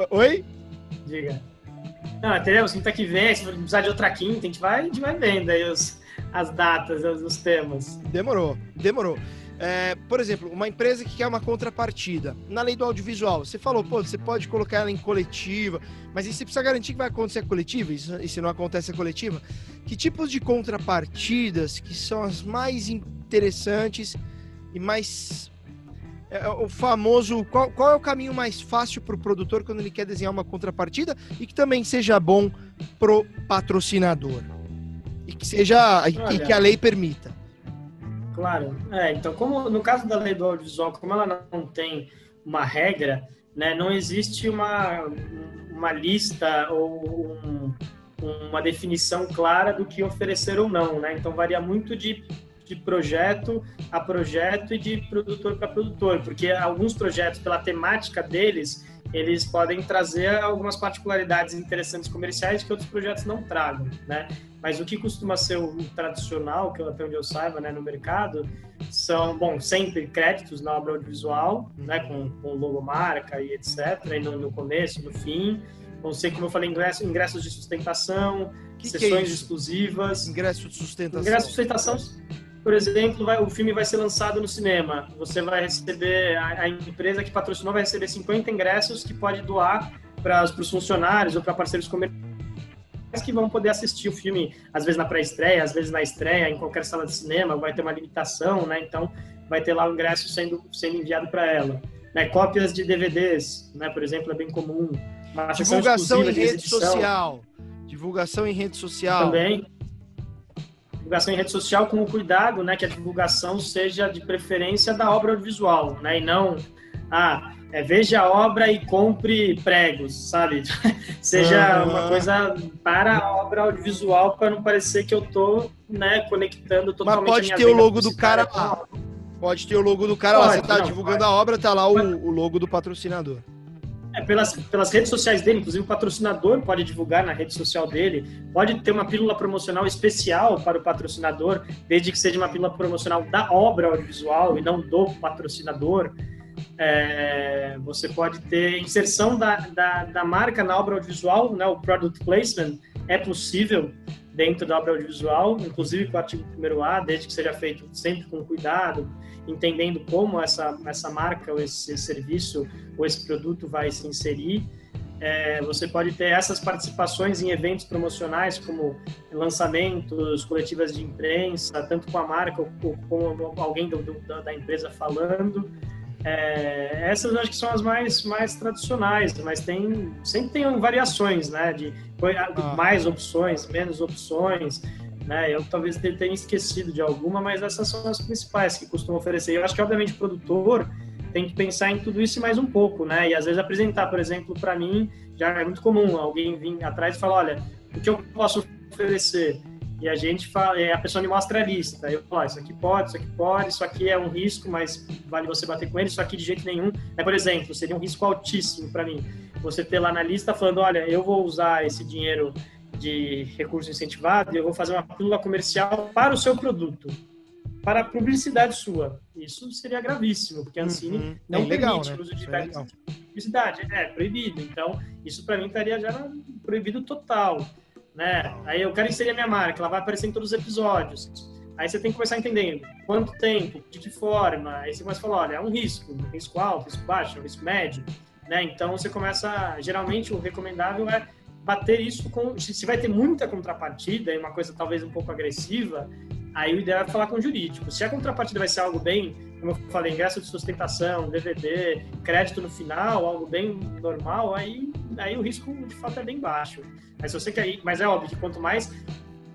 Oi? Diga. Não, teremos quinta que vem, se precisar de outra quinta, a gente vai, a gente vai vendo aí os, as datas, os temas. Demorou, demorou. É, por exemplo, uma empresa que quer uma contrapartida. Na lei do audiovisual, você falou, pô, você pode colocar ela em coletiva, mas você precisa garantir que vai acontecer a coletiva? E se não acontece a coletiva? Que tipos de contrapartidas que são as mais interessantes e mais é, é, o famoso qual, qual, é o caminho mais fácil para o produtor quando ele quer desenhar uma contrapartida e que também seja bom pro patrocinador e que seja Olha, e que a lei permita. Claro, é, então como no caso da lei do audiovisual, como ela não tem uma regra, né, não existe uma, uma lista ou um, uma definição clara do que oferecer ou não, né? Então varia muito de de projeto a projeto e de produtor para produtor, porque alguns projetos, pela temática deles, eles podem trazer algumas particularidades interessantes comerciais que outros projetos não tragam, né? Mas o que costuma ser o tradicional, que até onde eu saiba, né, no mercado, são, bom, sempre créditos na obra audiovisual, né, com, com logomarca e etc, e no, no começo, no fim, vão ser, como eu falei, ingressos, ingressos de sustentação, que sessões que é exclusivas. Ingresso de sustentação. Ingresso de sustentação por exemplo, vai, o filme vai ser lançado no cinema. Você vai receber, a, a empresa que patrocinou vai receber 50 ingressos que pode doar para os funcionários ou para parceiros comerciais que vão poder assistir o filme, às vezes na pré-estreia, às vezes na estreia, em qualquer sala de cinema, vai ter uma limitação, né? Então, vai ter lá o ingresso sendo, sendo enviado para ela. Né? Cópias de DVDs, né? Por exemplo, é bem comum. Divulgação em rede social. Divulgação em rede social. Também divulgação em rede social com o cuidado, né, que a divulgação seja de preferência da obra audiovisual, né, e não, ah, é, veja a obra e compre pregos, sabe? seja uhum. uma coisa para a obra audiovisual para não parecer que eu tô, né, conectando totalmente Mas pode ter o logo do cara lá. Pode ter o logo do cara pode, lá, você tá não, divulgando pode. a obra, tá lá o, o logo do patrocinador. É, pelas, pelas redes sociais dele, inclusive o patrocinador pode divulgar na rede social dele, pode ter uma pílula promocional especial para o patrocinador, desde que seja uma pílula promocional da obra audiovisual e não do patrocinador. É, você pode ter inserção da, da, da, marca na obra audiovisual, né, o product placement é possível dentro da obra audiovisual, inclusive com o artigo 1A, desde que seja feito sempre com cuidado, entendendo como essa, essa marca ou esse serviço ou esse produto vai se inserir. É, você pode ter essas participações em eventos promocionais, como lançamentos, coletivas de imprensa, tanto com a marca ou com alguém do, do, da empresa falando. É, essas acho que são as mais, mais tradicionais, mas tem, sempre tem variações, né? De ah. mais opções, menos opções. Né? Eu talvez tenha esquecido de alguma, mas essas são as principais que costumam oferecer. Eu acho que, obviamente, o produtor tem que pensar em tudo isso e mais um pouco, né? E às vezes apresentar, por exemplo, para mim, já é muito comum alguém vir atrás e falar, olha, o que eu posso oferecer? E a gente fala, a pessoa me mostra a lista. Eu falo, ah, isso aqui pode, isso aqui pode, isso aqui é um risco, mas vale você bater com ele, isso aqui de jeito nenhum. É, por exemplo, seria um risco altíssimo para mim. Você ter lá na lista falando, olha, eu vou usar esse dinheiro de recurso incentivado, eu vou fazer uma pílula comercial para o seu produto, para a publicidade sua. Isso seria gravíssimo, porque a Ancine uhum. não é legal, permite né? o uso de é publicidade. É, proibido. Então, isso para mim estaria já proibido total. Né? Aí eu quero inserir a minha marca, ela vai aparecer em todos os episódios. Aí você tem que começar entendendo quanto tempo, de que forma. Aí você começa a falar, olha, é um risco, risco alto, risco baixo, risco médio. Né? Então você começa, geralmente o recomendável é bater isso com. Se vai ter muita contrapartida e uma coisa talvez um pouco agressiva, aí o ideal é falar com o jurídico. Se a contrapartida vai ser algo bem, como eu falei, ingresso de sustentação, DVD, crédito no final, algo bem normal, aí, aí o risco de fato é bem baixo. Mas você quer ir, mas é óbvio que quanto mais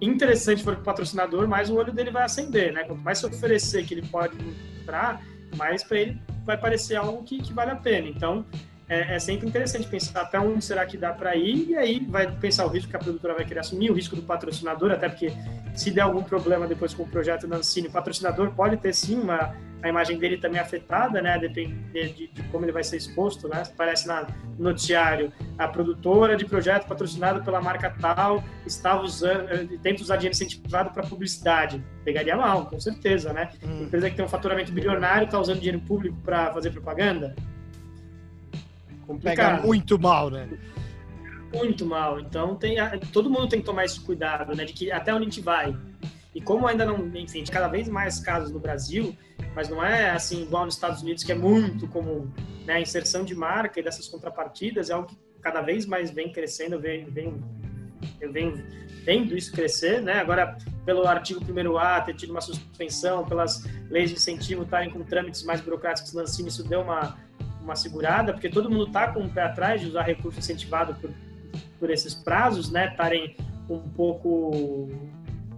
interessante for o patrocinador, mais o olho dele vai acender, né? Quanto mais se oferecer que ele pode mostrar, mais para ele vai parecer algo que, que vale a pena. Então, é, é, sempre interessante pensar até onde será que dá para ir e aí vai pensar o risco que a produtora vai querer assumir, o risco do patrocinador, até porque se der algum problema depois com o projeto da Ancine, o patrocinador pode ter sim uma a imagem dele também afetada, né, depender de, de, como ele vai ser exposto, né, aparece na, no noticiário, a produtora de projeto patrocinado pela marca tal está usando, eh, tenta usar dinheiro incentivado para publicidade, pegaria mal, com certeza, né, hum. empresa que tem um faturamento bilionário está usando dinheiro público para fazer propaganda, complicado. Pega muito mal, né? Muito mal. Então tem, todo mundo tem que tomar esse cuidado, né? De que até onde a gente vai. E como ainda não, enfim, de cada vez mais casos no Brasil, mas não é assim igual nos Estados Unidos que é muito comum, né? A inserção de marca e dessas contrapartidas é algo que cada vez mais vem crescendo, vem, vem, eu venho vendo isso crescer, né? Agora, pelo artigo 1A ter tido uma suspensão, pelas leis de incentivo estarem com trâmites mais burocráticos no Ancine, isso deu uma, uma segurada, porque todo mundo está com o pé atrás de usar recurso incentivado por, por esses prazos, né? Estarem um pouco,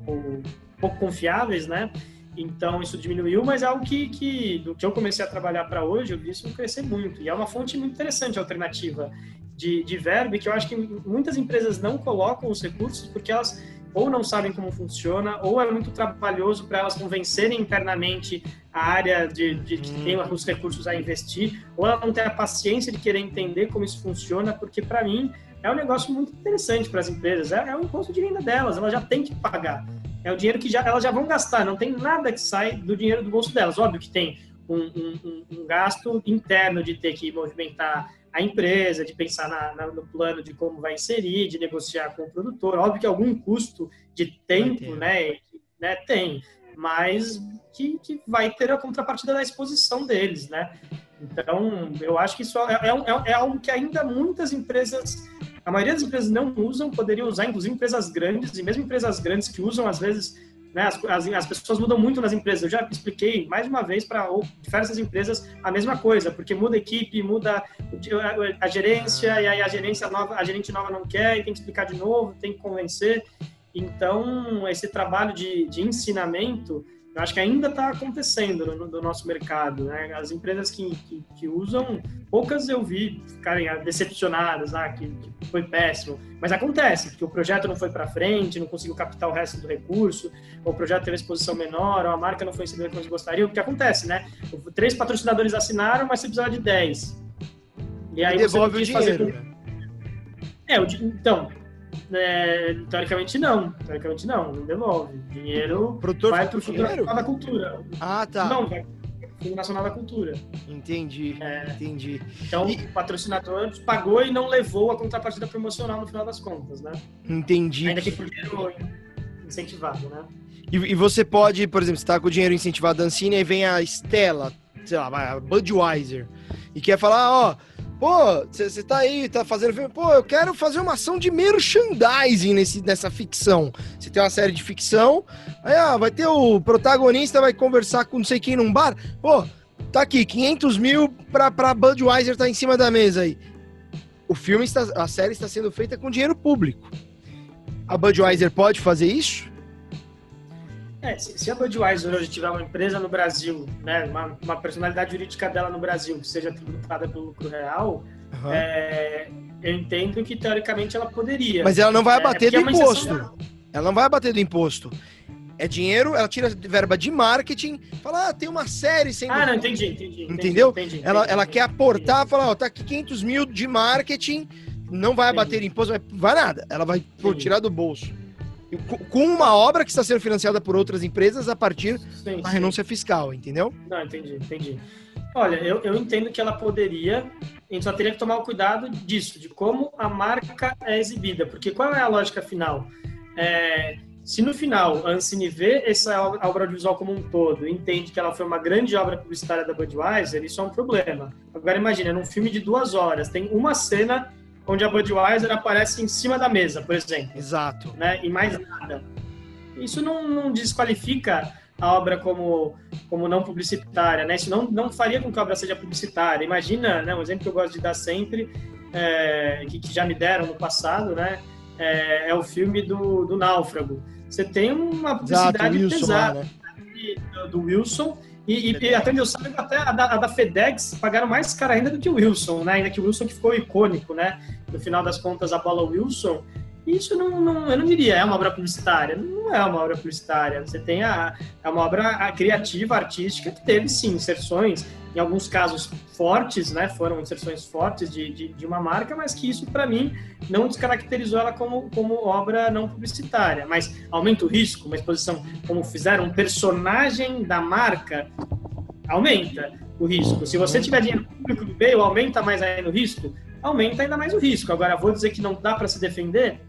um pouco confiáveis, né? Então isso diminuiu, mas é algo que, que do que eu comecei a trabalhar para hoje, eu vi isso crescer muito. E é uma fonte muito interessante, alternativa de, de verbo, que eu acho que muitas empresas não colocam os recursos porque elas ou não sabem como funciona, ou é muito trabalhoso para elas convencerem internamente a área de, de que tem os recursos a investir, ou ela não tem a paciência de querer entender como isso funciona, porque para mim é um negócio muito interessante para as empresas, é, é o imposto de renda delas, elas já têm que pagar. É o dinheiro que já, elas já vão gastar, não tem nada que sai do dinheiro do bolso delas. Óbvio que tem um, um, um gasto interno de ter que movimentar a empresa, de pensar na, na, no plano de como vai inserir, de negociar com o produtor. Óbvio que algum custo de tempo, né, né, tem, mas que, que vai ter a contrapartida da exposição deles, né? Então, eu acho que isso é, é, é, é algo que ainda muitas empresas, a maioria das empresas não usam, poderiam usar, inclusive empresas grandes, e mesmo empresas grandes que usam, às vezes, né, as, as, as, pessoas mudam muito nas empresas. Eu já expliquei mais uma vez para diversas empresas a mesma coisa, porque muda a equipe, muda a, a, gerência, e aí a gerência nova, a gerente nova não quer, e tem que explicar de novo, tem que convencer. Então, esse trabalho de, de ensinamento eu acho que ainda está acontecendo no, no, nosso mercado. Né? As empresas que, que, que, usam, poucas eu vi ficarem decepcionadas, ah, que, que, foi péssimo. Mas acontece, porque o projeto não foi para frente, não conseguiu captar o resto do recurso, ou o projeto teve exposição menor, ou a marca não foi inserida como eles gostariam, o que acontece, né? Três patrocinadores assinaram, mas você precisava de dez. E aí e devolve o dinheiro. Fazer... Né? É, o, então, é, teoricamente não. Teoricamente não, não devolve. Dinheiro produtor vai para o Fundo Nacional da Cultura. Ah, tá. Não, vai para o Fundo Nacional da Cultura. Entendi, é, entendi. Então, e... o patrocinador pagou e não levou a contrapartida promocional no final das contas, né? Entendi. Ainda que por dinheiro incentivado, né? E, e você pode, por exemplo, você está com o dinheiro incentivado da Ancine, aí vem a Stella, sei lá, a Budweiser, e quer falar, ó Pô, você tá aí, tá fazendo filme. Pô, eu quero fazer uma ação de merchandising nesse, nessa ficção. Você tem uma série de ficção, aí ah, vai ter o protagonista, vai conversar com não sei quem num bar. Pô, tá aqui, 500 mil pra, pra Budweiser tá em cima da mesa aí. O filme, está, a série está sendo feita com dinheiro público. A Budweiser pode fazer isso? É, se a Budweiser hoje tiver uma empresa no Brasil, né, uma, uma personalidade jurídica dela no Brasil que seja tributada pelo lucro real, uhum. é, eu entendo que teoricamente ela poderia. Mas ela não vai é, abater é, do imposto. Ela não vai abater do imposto. É dinheiro, ela tira verba de marketing, fala, ah, tem uma série sendo. Ah, não, entendi, entendi. Entendeu? Entendi, entendi, ela, ela quer aportar, falar, ó, tá aqui 500 mil de marketing, não vai abater imposto, vai, vai nada. Ela vai tirar do bolso com uma obra que está sendo financiada por outras empresas a partir sim, da sim. renúncia fiscal, entendeu? Não, entendi, entendi. Olha, eu, eu entendo que ela poderia, a gente só teria que tomar o cuidado disso, de como a marca é exibida, porque qual é a lógica final? É, se no final a Ancine vê essa obra audiovisual como um todo, entende que ela foi uma grande obra publicitária da Budweiser, isso é um problema. Agora imagina, num filme de duas horas, tem uma cena onde a Budweiser aparece em cima da mesa, por exemplo. Exato. Né? E mais nada. Isso não, não desqualifica a obra como, como não publicitária, né? Isso não, não faria com que a obra seja publicitária. Imagina, né? Um exemplo que eu gosto de dar sempre, é, que, que, já me deram no passado, né? É, é o filme do, do Náufrago. você tem uma publicidade Wilson pesada lá, né? do, do Wilson. E, e até onde eu saiba, até a da, a da FedEx pagaram mais cara ainda do que o Wilson, né? Ainda que o Wilson que ficou icônico, né? No final das contas, a bola Wilson. Isso não, não, eu não diria é uma obra publicitária. Não é uma obra publicitária. Você tem a, é uma obra a- criativa, artística, que teve sim inserções, em alguns casos fortes, né? Foram inserções fortes de, de, de uma marca, mas que isso, para mim, não descaracterizou ela como, como obra não publicitária. Mas aumenta o risco, uma exposição como fizeram um personagem da marca, aumenta o risco. Se você tiver dinheiro público do meio, aumenta mais ainda o risco? Aumenta ainda mais o risco. Agora, vou dizer que não dá para se defender?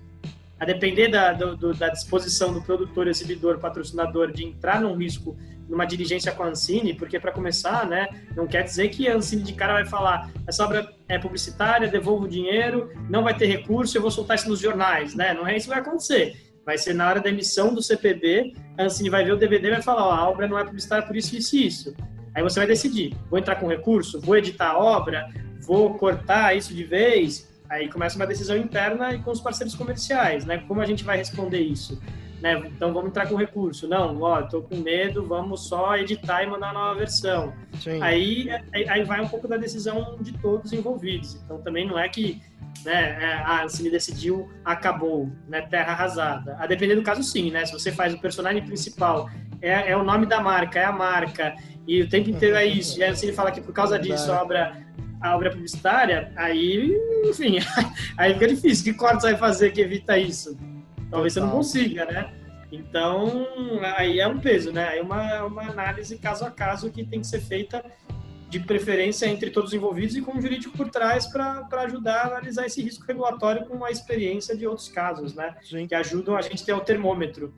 A depender da, do- da disposição do produtor, exibidor, patrocinador de entrar num risco numa diligência com a Ancine, porque para começar, né, não quer dizer que a Ancine de cara vai falar essa obra é publicitária, devolvo o dinheiro, não vai ter recurso, eu vou soltar isso nos jornais, né? Não é isso que vai acontecer. Vai ser na hora da emissão do CPB, a Ancine vai ver o DVD e vai falar, ó, a obra não é publicitária por isso, isso e isso. Aí você vai decidir, vou entrar com recurso, vou editar a obra, vou cortar isso de vez. Aí começa uma decisão interna e com os parceiros comerciais, né? Como a gente vai responder isso? Né? Então vamos entrar com recurso. Não, ó, tô com medo, vamos só editar e mandar uma nova versão. Sim. Aí, aí, vai um pouco da decisão de todos envolvidos. Então também não é que né, é, ah, se me decidiu, acabou, né, terra arrasada. A depender do caso, sim, né? Se você faz o personagem principal, é, é o nome da marca, é a marca, e o tempo inteiro é isso, e aí se ele fala que por causa disso a obra, a obra é publicitária, aí, enfim, aí fica difícil. Que corte você vai fazer que evita isso? Talvez você não Total. consiga, né? Então, aí é um peso, né? Aí é uma, uma análise caso a caso que tem que ser feita de preferência entre todos os envolvidos e com o jurídico por trás para ajudar a analisar esse risco regulatório com a experiência de outros casos, né? Sim. Que ajudam a gente ter o termômetro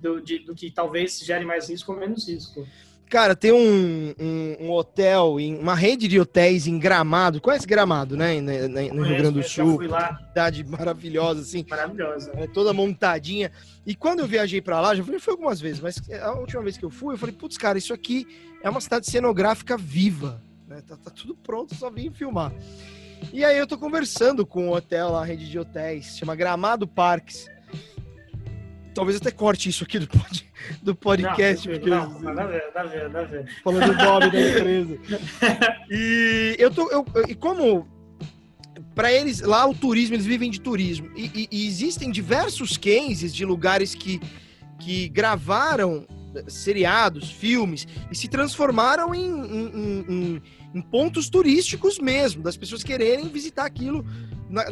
do, de- do que talvez gere mais risco ou menos risco. Cara, tem um, um, um hotel, em, uma rede de hotéis em Gramado. Conhece Gramado, né? No, no- Rio Grande do Sul. fui lá, Cidade maravilhosa, assim. maravilhosa. é, toda montadinha. E quando eu viajei pra lá, já fui, fui algumas vezes, mas a última vez que eu fui, eu falei, putz, cara, isso aqui é uma cidade cenográfica viva. Né? Tá, tá tudo pronto, só vim filmar. E aí eu tô conversando com o hotel lá, a rede de hotéis, chama Gramado Parques. Talvez até corte isso aqui do, pod, do podcast, não, porque não, nada a ver, nada a ver, nada a ver. falando do nome da empresa. E eu tô. Eu, eu- e como para eles, lá o turismo, eles vivem de turismo. E, e- e existem diversos cases de lugares que, que gravaram seriados, filmes, e se transformaram em, em- em- em- pontos turísticos mesmo, das pessoas quererem visitar aquilo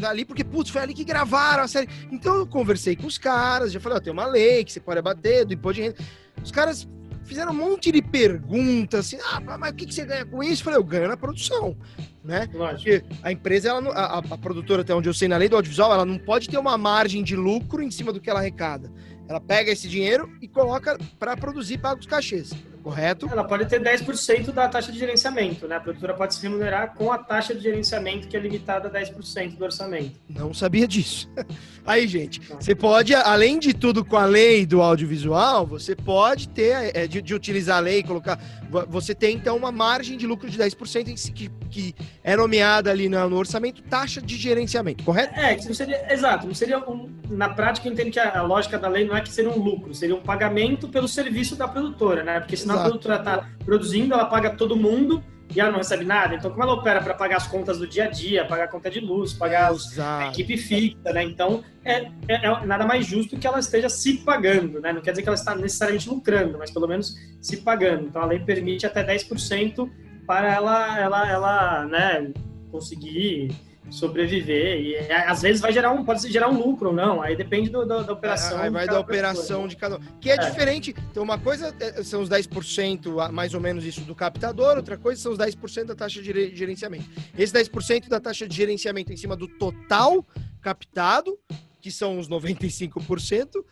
ali, porque, putz, foi ali que gravaram a série. Então eu conversei com os caras, já falei, ó, tem uma lei que você pode abater do imposto de renda. Os caras fizeram um monte de perguntas, assim, ah, mas o que que você ganha com isso? Eu falei, eu ganho na produção, né? Lógico. Porque a empresa, ela a, a- produtora, até onde eu sei, na lei do audiovisual, ela não pode ter uma margem de lucro em cima do que ela arrecada. Ela pega esse dinheiro e coloca para produzir paga os cachês, correto? Ela pode ter 10% da taxa de gerenciamento, né? A produtora pode se remunerar com a taxa de gerenciamento, que é limitada a 10% do orçamento. Não sabia disso. Aí, gente, você pode, além de tudo com a lei do audiovisual, você pode ter, é, de, de utilizar a lei, colocar. vo- Você tem, então, uma margem de lucro de 10% em si, que, que é nomeada ali no, no orçamento taxa de gerenciamento, correto? É, que não seria, exato, não seria um, na prática eu entendo que a, a lógica da lei não é que seria um lucro, seria um pagamento pelo serviço da produtora, né? Porque senão Exato. a produtora está produzindo, ela paga todo mundo e ela não recebe nada. Então, como ela opera para pagar as contas do dia a dia, pagar a conta de luz, pagar os, a Exato. equipe fixa, né? Então, é, é- é nada mais justo que ela esteja se pagando, né? Não quer dizer que ela está necessariamente lucrando, mas pelo menos se pagando. Então, a lei permite até 10% para ela, ela, ela, né, conseguir sobreviver. E é, às vezes vai gerar um, pode gerar um lucro ou não. Aí depende do- do- da operação. Aí de vai da operação de cada um. Que é, É. diferente. Então, uma coisa é- são os 10%, a- mais ou menos isso, do captador, outra coisa são os 10% da taxa de gere- gerenciamento. Esse 10% da taxa de gerenciamento em cima do total captado, que são os 95%,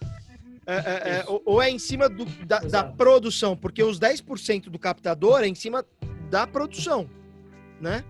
é, é, é, ou- ou é em cima do- da, da produção, porque os 10% do captador é em cima da produção, né?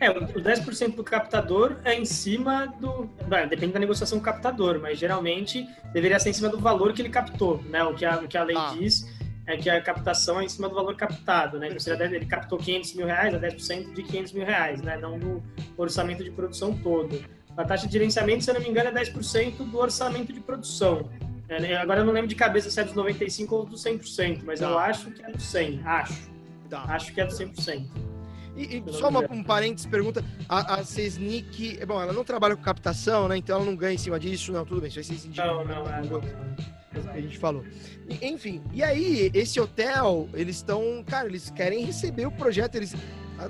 É, o o 10% do captador é em cima do. Bem, depende da negociação com o captador, mas geralmente deveria ser em cima do valor que ele captou, né? O que a, o que a lei Ah. diz é que a captação é em cima do valor captado, né? Então, ele captou 500 mil reais, é 10% de 500 mil reais, né? Não do orçamento de produção todo. A taxa de gerenciamento, se eu não me engano, é 10% do orçamento de produção. É, né, agora eu não lembro de cabeça se é dos 95% ou dos 100%, mas tá. eu acho que é do 100%. Acho. Tá. Acho que é do 100%. E, e só uma, um parênteses, pergunta, a, a Cesnic, bom, ela não trabalha com captação, né, então ela não ganha em cima disso, não, tudo bem, isso vai ser Não, não, é, não, não. a gente falou. E, enfim, e aí, esse hotel, eles estão, cara, eles querem receber o projeto, eles,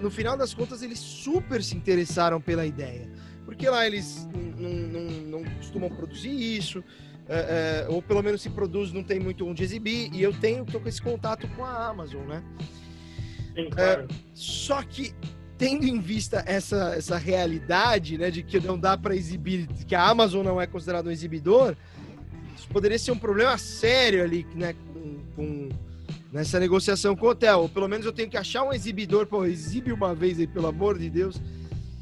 no final das contas, eles super se interessaram pela ideia. Porque lá eles não, não, não costumam produzir isso, é, é, ou pelo menos se produz, não tem muito onde exibir, e eu tenho, tô com esse contato com a Amazon, né? Sim, claro. É, só que tendo em vista essa, essa realidade, né, de que não dá para exibir, que a Amazon não é considerado um exibidor, isso poderia ser um problema sério ali, né, com, com nessa negociação com o hotel. Ou pelo menos eu tenho que achar um exibidor, pô, exibe uma vez aí, pelo amor de Deus.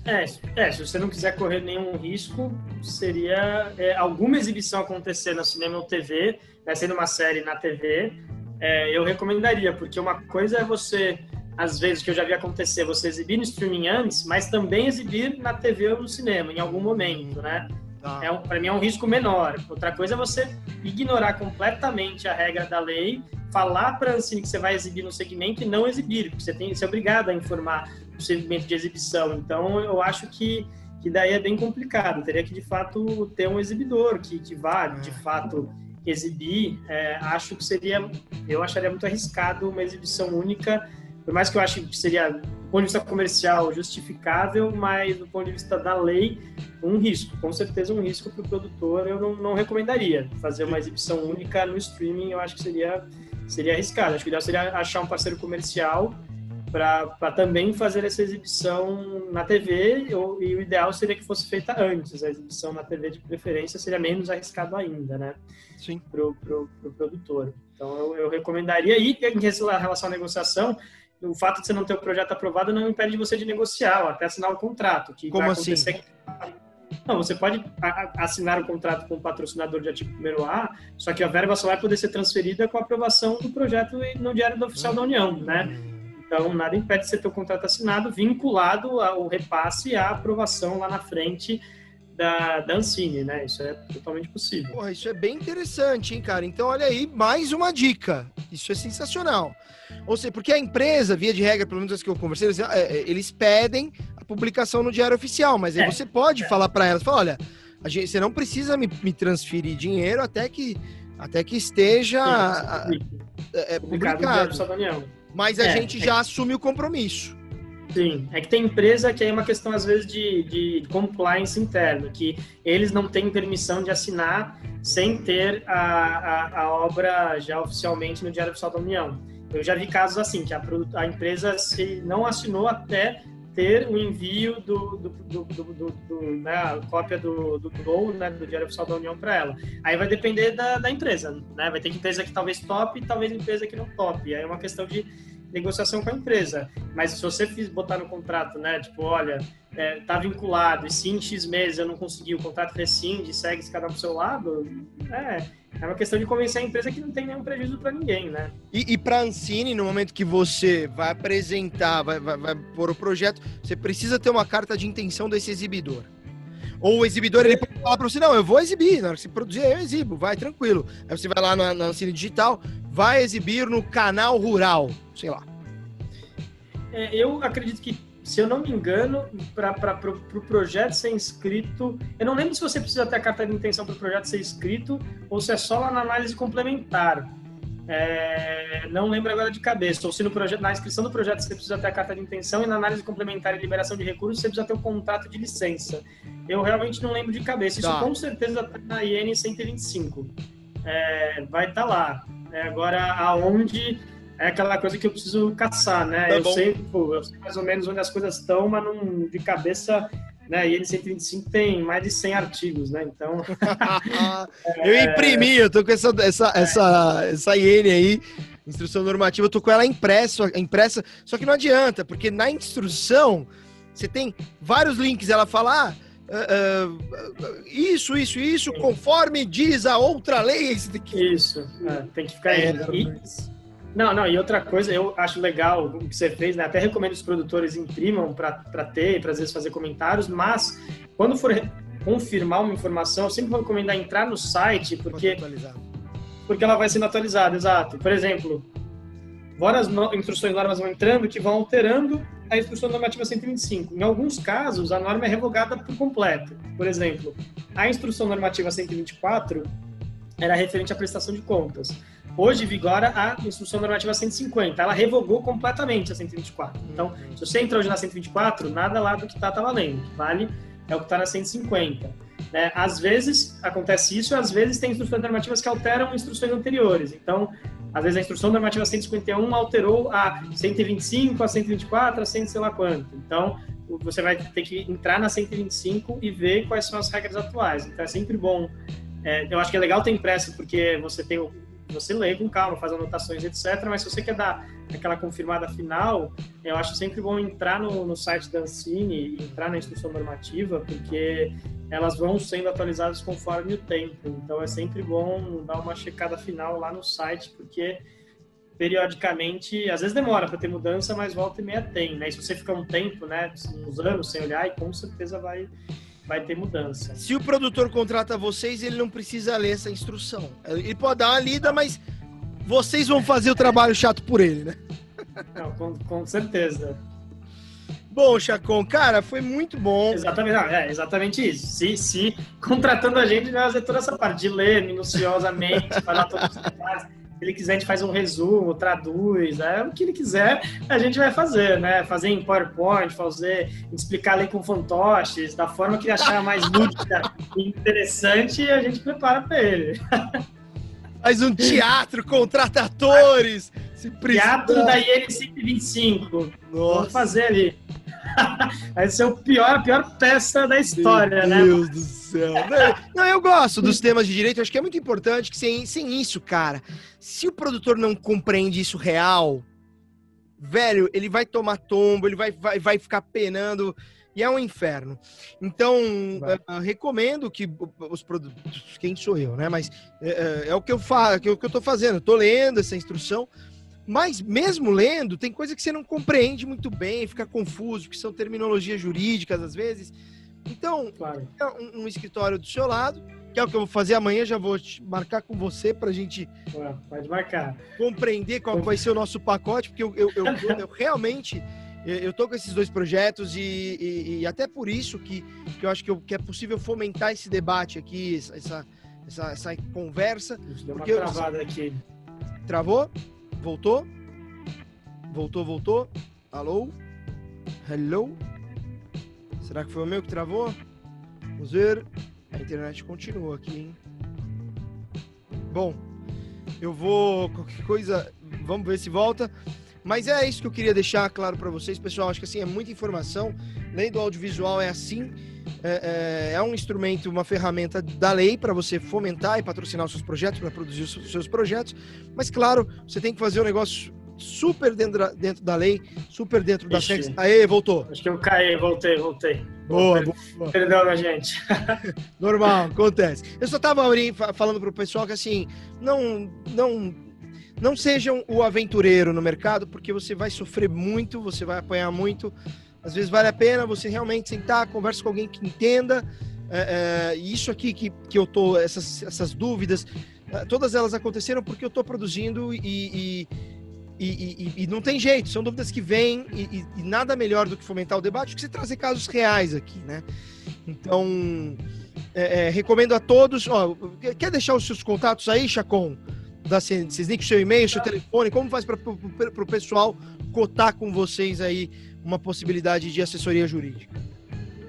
É, é se você não quiser correr nenhum risco, seria é, alguma exibição acontecer no cinema ou TV, né, sendo uma série na TV, é, eu recomendaria, porque uma coisa é você às vezes, que eu já vi acontecer, você exibir no streaming antes, mas também exibir na TV ou no cinema, em algum momento, né? Ah. É para mim é um risco menor. Outra coisa é você ignorar completamente a regra da lei, falar para a Ancine que você vai exibir no segmento e não exibir, porque você tem você é obrigado a informar o segmento de exibição. Então, eu acho que, que daí é bem complicado. Teria que, de fato, ter um exibidor que, que vá, de é. fato, exibir. É, acho que seria, eu acharia muito arriscado uma exibição única por mais que eu ache que seria, do ponto de vista comercial, justificável, mas do ponto de vista da lei, um risco. Com certeza um risco para o produtor eu não, não, recomendaria. Fazer uma exibição única no streaming eu acho que seria, seria arriscado. Acho que o ideal seria achar um parceiro comercial para também fazer essa exibição na TV, ou, e o ideal seria que fosse feita antes. A exibição na TV de preferência seria menos arriscado ainda, né? Sim. Para o pro, pro produtor. Então eu, eu recomendaria. E em relação à negociação, o fato de você não ter o projeto aprovado não impede você de negociar ou até assinar o contrato. Que Como assim? Não, você pode assinar o contrato com o patrocinador de artigo 1A, só que a verba só vai poder ser transferida com a aprovação do projeto no Diário do Oficial da União, né? Então, nada impede de você ter o contrato assinado vinculado ao repasse e à aprovação lá na frente da, da Ancine, né? Isso é totalmente possível. Porra, isso é bem interessante, hein, cara? Então, olha aí, mais uma dica. Isso é sensacional. Ou seja, porque a empresa, via de regra, pelo menos as que eu conversei, eles, é, é, eles pedem a publicação no diário oficial, mas aí é, você pode é. falar para elas, fala, olha, gente, você não precisa me, me, transferir dinheiro até que, até que esteja Sim, é, é, publicado. publicado mas a gente já assume o compromisso. Sim, é que tem empresa que é uma questão, às vezes, de, de compliance interno, que eles não têm permissão de assinar sem ter a, a, a obra já oficialmente no Diário Oficial da União. Eu já vi casos assim, que a, a empresa se não assinou até ter o envio do, do, do, do, do né, cópia do, do Glow, né, do Diário Oficial da União para ela. Aí vai depender da, da empresa, né? Vai ter empresa que talvez top e talvez empresa que não top. Aí é uma questão de negociação com a empresa. Mas se você botar no contrato, né, tipo, olha, é, tá vinculado e se em X meses eu não conseguir, o contrato rescinde, segue se cada um pro seu lado, é, é uma questão de convencer a empresa que não tem nenhum prejuízo para ninguém, né? E, e para a Ancine, no momento que você vai apresentar, vai, vai, vai pôr o projeto, você precisa ter uma carta de intenção desse exibidor. Ou o exibidor ele pode falar para você: não, eu vou exibir, na hora que você produzir, eu exibo, vai tranquilo. Aí você vai lá na, na Ancine Digital, vai exibir no canal rural, sei lá. É, eu acredito que, se eu não me engano, para o pro, pro projeto ser inscrito, eu não lembro se você precisa ter a carta de intenção para o projeto ser inscrito ou se é só lá na análise complementar. É, não lembro agora de cabeça. Ou se no projeto, na inscrição do projeto você precisa ter a carta de intenção e na análise complementar e liberação de recursos você precisa ter o um contrato de licença. Eu realmente não lembro de cabeça. Isso tá. com certeza está na IN 125. É, vai estar tá lá. É, agora, aonde é aquela coisa que eu preciso caçar, né? Tá eu, sei, pô, eu sei mais ou menos onde as coisas estão, mas não, de cabeça né? E ele 125 tem mais de 100 artigos, né? Então. eu imprimi, eu tô com essa, essa, é. essa, essa IN aí, instrução normativa, eu tô com ela impressa, impressa, só que não adianta, porque na instrução você tem vários links, ela fala. Ah, Uh, uh, isso, isso, isso, conforme diz a outra lei. Isso, é, tem que ficar. É, e, não, não, e outra coisa, eu acho legal o que você fez, né? Até recomendo os produtores imprimam para ter, para às vezes fazer comentários, mas quando for confirmar uma informação, eu sempre vou recomendar entrar no site, porque, porque ela vai sendo atualizada, exato. Por exemplo, várias instruções normas vão entrando que vão alterando a instrução normativa 125. Em alguns casos, a norma é revogada por completo. Por exemplo, a instrução normativa 124 era referente à prestação de contas. Hoje vigora a instrução normativa 150. Ela revogou completamente a 124. Então, se você entra hoje na 124, nada lá do que está tá valendo. Vale é o que está na 150. É, às vezes acontece isso, às vezes tem instruções normativas que alteram instruções anteriores. Então, às vezes a instrução normativa 151 alterou a 125, a 124, a 100 sei lá quanto. Então, você vai ter que entrar na 125 e ver quais são as regras atuais. Então, é sempre bom. É, eu acho que é legal ter impresso, porque você tem o, você lê com calma, faz anotações, etc. Mas se você quer dar aquela confirmada final, eu acho sempre bom entrar no, no site da Ancine e entrar na instrução normativa, porque elas vão sendo atualizadas conforme o tempo. Então é sempre bom dar uma checada final lá no site, porque periodicamente, às vezes demora para ter mudança, mas volta e meia tem, né? E se você ficar um tempo, né, uns anos sem olhar, e com certeza vai vai ter mudança. Se o produtor contrata vocês, ele não precisa ler essa instrução. Ele pode dar uma lida, mas vocês vão fazer o trabalho chato por ele, né? Não, com, com certeza. Bom, Chacon, cara, foi muito bom. Exatamente, não, é exatamente isso. Se, se contratando a gente, vai fazer toda essa parte de ler minuciosamente, falar todos os detalhes. Se ele quiser, a gente faz um resumo, traduz, é o que ele quiser, a gente vai fazer, né? Fazer em PowerPoint, fazer, explicar a lei com fantoches, da forma que achar mais lúdica e interessante, a gente prepara para ele. Faz um teatro, contrata atores. Se teatro da IN 125. Nossa. Vamos fazer ali. Vai ser o pior, a pior peça da história, Meu né? Meu Deus do céu. Não, eu gosto dos temas de direito, acho que é muito importante que sem, sem isso, cara, se o produtor não compreende isso real, velho, ele vai tomar tombo, ele vai, vai, vai ficar penando e é um inferno. Então, uh, recomendo que os produtos, quem sou eu, né? Mas uh, é o que eu faço, é o que eu tô fazendo. Eu tô lendo essa instrução, mas mesmo lendo, tem coisa que você não compreende muito bem, fica confuso, que são terminologias jurídicas às vezes. Então, claro. é um, um, escritório do seu lado, que é o que eu vou fazer amanhã, já vou marcar com você para a gente Ué, pode marcar. compreender qual vai ser o nosso pacote, porque eu, eu, eu, eu realmente eu estou com esses dois projetos e, e, e, até por isso que, que eu acho que, eu, que é possível fomentar esse debate aqui, essa, essa, essa conversa. Deu uma travada aqui. Travou? Voltou? Voltou, voltou? Alô? Hello? Será que foi o meu que travou? Vamos ver. A internet continua aqui, hein? Bom, eu vou. Qualquer coisa. Vamos ver se volta. Mas é isso que eu queria deixar claro para vocês, pessoal. Acho que assim é muita informação. Lei do audiovisual é assim. É, é, é um instrumento, uma ferramenta da lei para você fomentar e patrocinar os seus projetos, para produzir os seus projetos. Mas, claro, você tem que fazer o um negócio super dentro da, dentro da lei, super dentro da sexta. Aê, voltou. Acho que eu caí, voltei, voltei. Boa, boa. Perdão, gente. Normal, acontece. Eu só tava falando pro pessoal que assim, não, não, não sejam o aventureiro no mercado, porque você vai sofrer muito, você vai apanhar muito. Às vezes vale a pena você realmente sentar, conversa com alguém que entenda. É, é, isso aqui que, que eu tô, essas, essas dúvidas, é, todas elas aconteceram porque eu tô produzindo e, e e, e, não tem jeito, são dúvidas que vêm e, e, nada melhor do que fomentar o debate que você trazer casos reais aqui, né? Então, é, é, recomendo a todos. Ó, quer deixar os seus contatos aí, Chacon? Da Cisnic, seu e-mail, seu telefone, como faz para o pessoal cotar com vocês aí uma possibilidade de assessoria jurídica?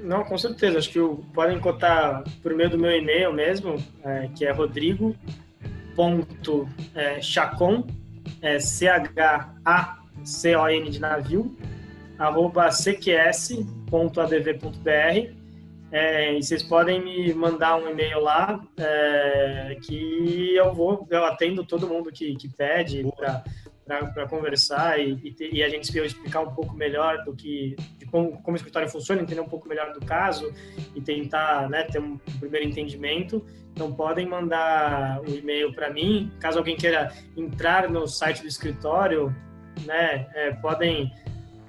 Não, com certeza. Acho que podem cotar por meio do meu e-mail mesmo, é, que é rodrigo.chacon, é C-H-A-C-O-N de navio, arroba cqs.adv.br. É, e vocês podem me mandar um e-mail lá é, que eu vou, eu atendo todo mundo que, que pede para conversar e, e, e, a gente explicar um pouco melhor do que de como, como o escritório funciona, entender um pouco melhor do caso e tentar né, ter um primeiro entendimento. Então podem mandar um e-mail para mim, caso alguém queira entrar no site do escritório, né? É, podem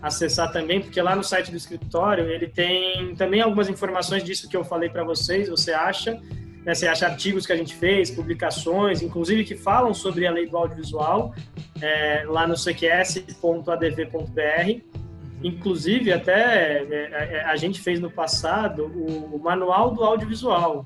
acessar também, porque lá no site do escritório ele tem também algumas informações disso que eu falei para vocês, você acha, né, você acha artigos que a gente fez, publicações, inclusive que falam sobre a lei do audiovisual, é, lá no cqs.adv.br. Inclusive, até é, é, a gente fez no passado o, manual do audiovisual.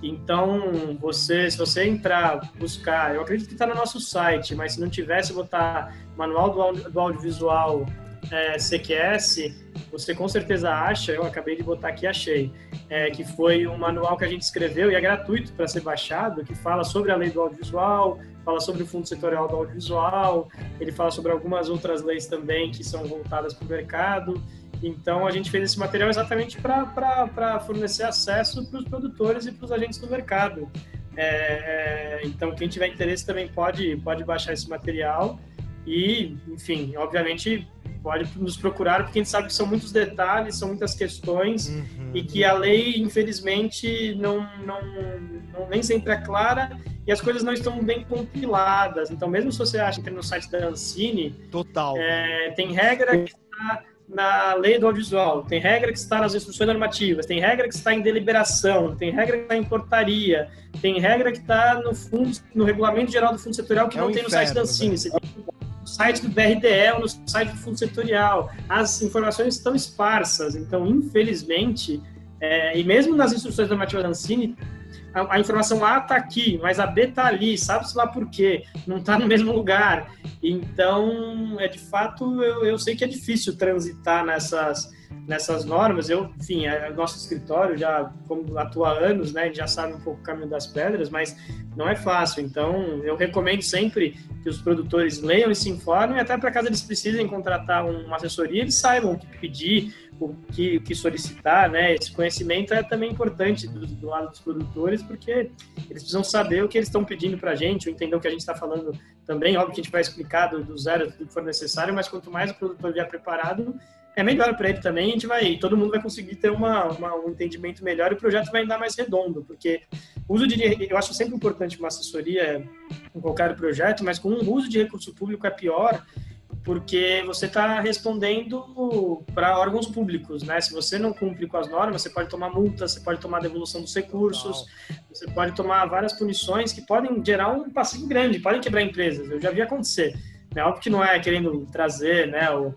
Então, você, se você entrar, buscar, eu acredito que está no nosso site, mas se não tivesse, botar manual do audiovisual é, CQS, você com certeza acha, eu acabei de botar aqui, achei, é, que foi um manual que a gente escreveu e é gratuito para ser baixado, que fala sobre a lei do audiovisual, fala sobre o Fundo Setorial do Audiovisual, ele fala sobre algumas outras leis também que são voltadas para o mercado. Então, a gente fez esse material exatamente para fornecer acesso para os produtores e para os agentes do mercado. É, é, então, quem tiver interesse também pode, pode baixar esse material e, enfim, obviamente pode nos procurar, porque a gente sabe que são muitos detalhes, são muitas questões uhum. e que a lei, infelizmente, não, não, não, nem sempre é clara e as coisas não estão bem compiladas. Então, mesmo se você acha que no site da Ancine, Total. É, tem regra que está na lei do audiovisual, tem regra que está nas instruções normativas, tem regra que está em deliberação, tem regra que está em portaria, tem regra que está no fundo, no regulamento geral do fundo setorial que é não tem no site da Ancine. Você tem no site do BRDE ou no site do fundo setorial. As informações estão esparsas, então, infelizmente, é, e mesmo nas instruções normativas da Ancine, a, a informação A está aqui, mas a B está ali, sabe-se lá por quê, não está no mesmo lugar. Então, é de fato, eu, eu sei que é difícil transitar nessas, nessas normas. Eu, enfim, é, nosso escritório já como atua há anos, né, já sabe um pouco o caminho das pedras, mas não é fácil. Então, eu recomendo sempre que os produtores leiam e se informem, até para caso eles precisem contratar uma assessoria, eles saibam o que pedir, o que, o que solicitar, né? Esse conhecimento é também importante do, do, lado dos produtores, porque eles precisam saber o que eles estão pedindo para a gente, ou entender o que a gente está falando também. Óbvio que a gente vai explicar do, do zero tudo que for necessário, mas quanto mais o produtor vier preparado, é melhor para ele também. A gente vai, todo mundo vai conseguir ter uma, uma, um entendimento melhor e o projeto vai andar mais redondo, porque uso de, eu acho sempre importante uma assessoria em qualquer projeto, mas com o uso de recurso público é pior porque você está respondendo para órgãos públicos, né? Se você não cumpre com as normas, você pode tomar multa, você pode tomar devolução dos recursos, você pode tomar várias punições que podem gerar um passivo grande, podem quebrar empresas. Eu já vi acontecer. É óbvio que não é querendo trazer, né, o,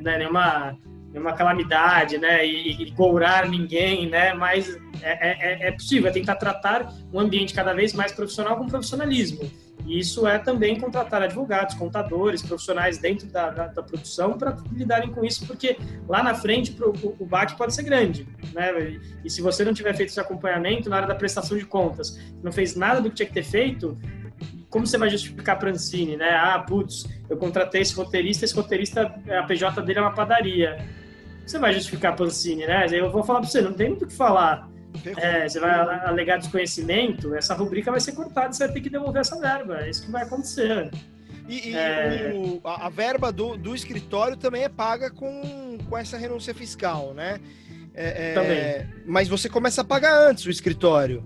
né, nenhuma, nenhuma calamidade, né, e, e gourar ninguém, né, mas é, é, é possível, é tentar tratar um ambiente cada vez mais profissional com profissionalismo. E isso é também contratar advogados, contadores, profissionais dentro da, da, da produção para lidarem com isso, porque lá na frente pro, o, o baque pode ser grande. Né? E se você não tiver feito esse acompanhamento na área da prestação de contas, não fez nada do que tinha que ter feito, como você vai justificar para Ancine, né? Ah, putz, eu contratei esse roteirista, esse roteirista, a PJ dele é uma padaria. Você vai justificar para Ancine, né? Eu vou falar para você, não tem muito o que falar. É, você vai alegar desconhecimento, essa rubrica vai ser cortada, você vai ter que devolver essa verba. É isso que vai acontecer. E, e é... o, a, a, verba do, do escritório também é paga com, com essa renúncia fiscal, né? É, é, também. Mas você começa a pagar antes o escritório.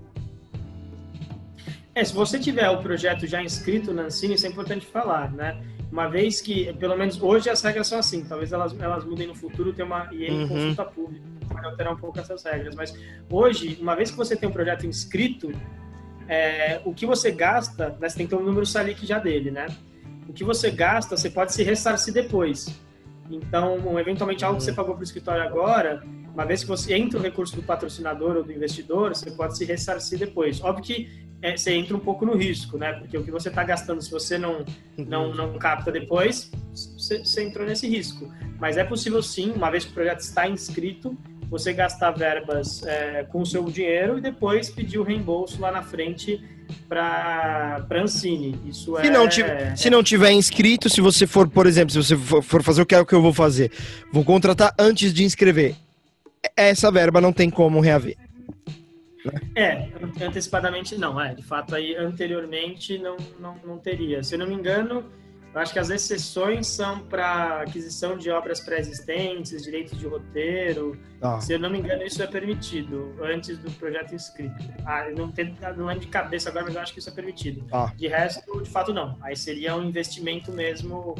É, se você tiver o projeto já inscrito na Ancine, isso é importante falar, né? Uma vez que, pelo menos hoje as regras são assim, talvez elas, elas mudem no futuro, tem uma e uhum. consulta pública pode alterar um pouco essas regras, mas hoje, uma vez que você tem um projeto inscrito, é, o que você gasta, né, você tem que ter um número Salic já dele, né? O que você gasta, você pode se ressarcir depois. Então, eventualmente, algo que você pagou para o escritório agora, uma vez que você entra o recurso do patrocinador ou do investidor, você pode se ressarcir depois. Óbvio que é, você entra um pouco no risco, né? Porque o que você está gastando, se você não, não, não capta depois, você, você entrou nesse risco. Mas é possível sim, uma vez que o projeto está inscrito, você gastar verbas é, com o seu dinheiro e depois pedir o reembolso lá na frente para Ancine. Isso se é, não tiver, se não tiver inscrito, se você for, por exemplo, se você for fazer o que é o que eu vou fazer, vou contratar antes de inscrever. Essa verba não tem como reaver. É, antecipadamente não, é. De fato, aí anteriormente não, não, não teria. Se eu não me engano, eu acho que as exceções são para aquisição de obras pré-existentes, direitos de roteiro. Ah. Se eu não me engano, isso é permitido antes do projeto inscrito. Ah, não, tem, não lembro de cabeça agora, mas eu acho que isso é permitido. Ah. De resto, de fato, não. Aí seria um investimento mesmo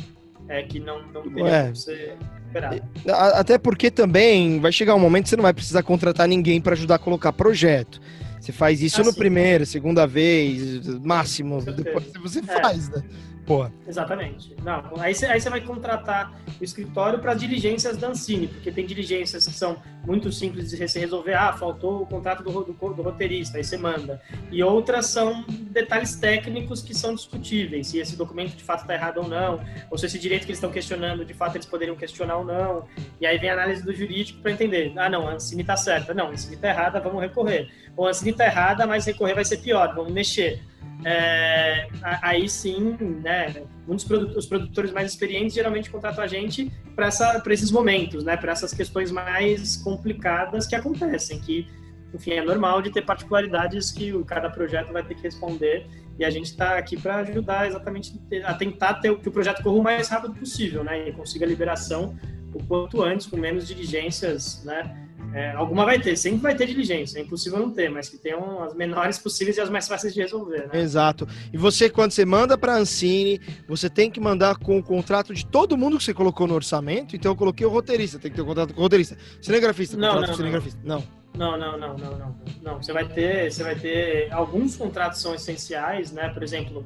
é, que não, não teria como ser esperado. A- Até porque também vai chegar um momento que você não vai precisar contratar ninguém para ajudar a colocar projeto. Você faz isso Ah, no primeiro, segunda vez, máximo. Depois você É. faz, né? Pô, Exatamente. Não, aí você vai contratar o escritório para diligências da Ancine, porque tem diligências que são muito simples de se resolver. Ah, faltou o contrato do, do, do roteirista, aí você manda. E outras são detalhes técnicos que são discutíveis, se esse documento de fato está errado ou não, ou se esse direito que eles estão questionando, de fato eles poderiam questionar ou não. E aí vem a análise do jurídico para entender. Ah, não, a Ancine está certa. Não, a Ancine está errada, vamos recorrer. Ou a Ancine está errada, mas recorrer vai ser pior, vamos mexer. É, aí sim, né, muitos produ- os produtores mais experientes geralmente contratam a gente para esses momentos, né, para essas questões mais complicadas que acontecem, que, enfim, é normal de ter particularidades que o, cada projeto vai ter que responder e a gente está aqui para ajudar exatamente a tentar ter, que o projeto corra o mais rápido possível, né, e consiga a liberação o quanto antes, com menos diligências, né, é, alguma vai ter, sempre vai ter diligência, é impossível não ter, mas que tenham as menores possíveis e as mais fáceis de resolver, né? exato. E você, quando você manda pra Ancine, você tem que mandar com o contrato de todo mundo que você colocou no orçamento. Então eu coloquei o roteirista, tem que ter o contrato com o roteirista. Cinegrafista, Não, contrato não, com cinegrafista. Não. Não, não, não, não, não. Não, você vai ter, você vai ter alguns contratos são essenciais, né? Por exemplo,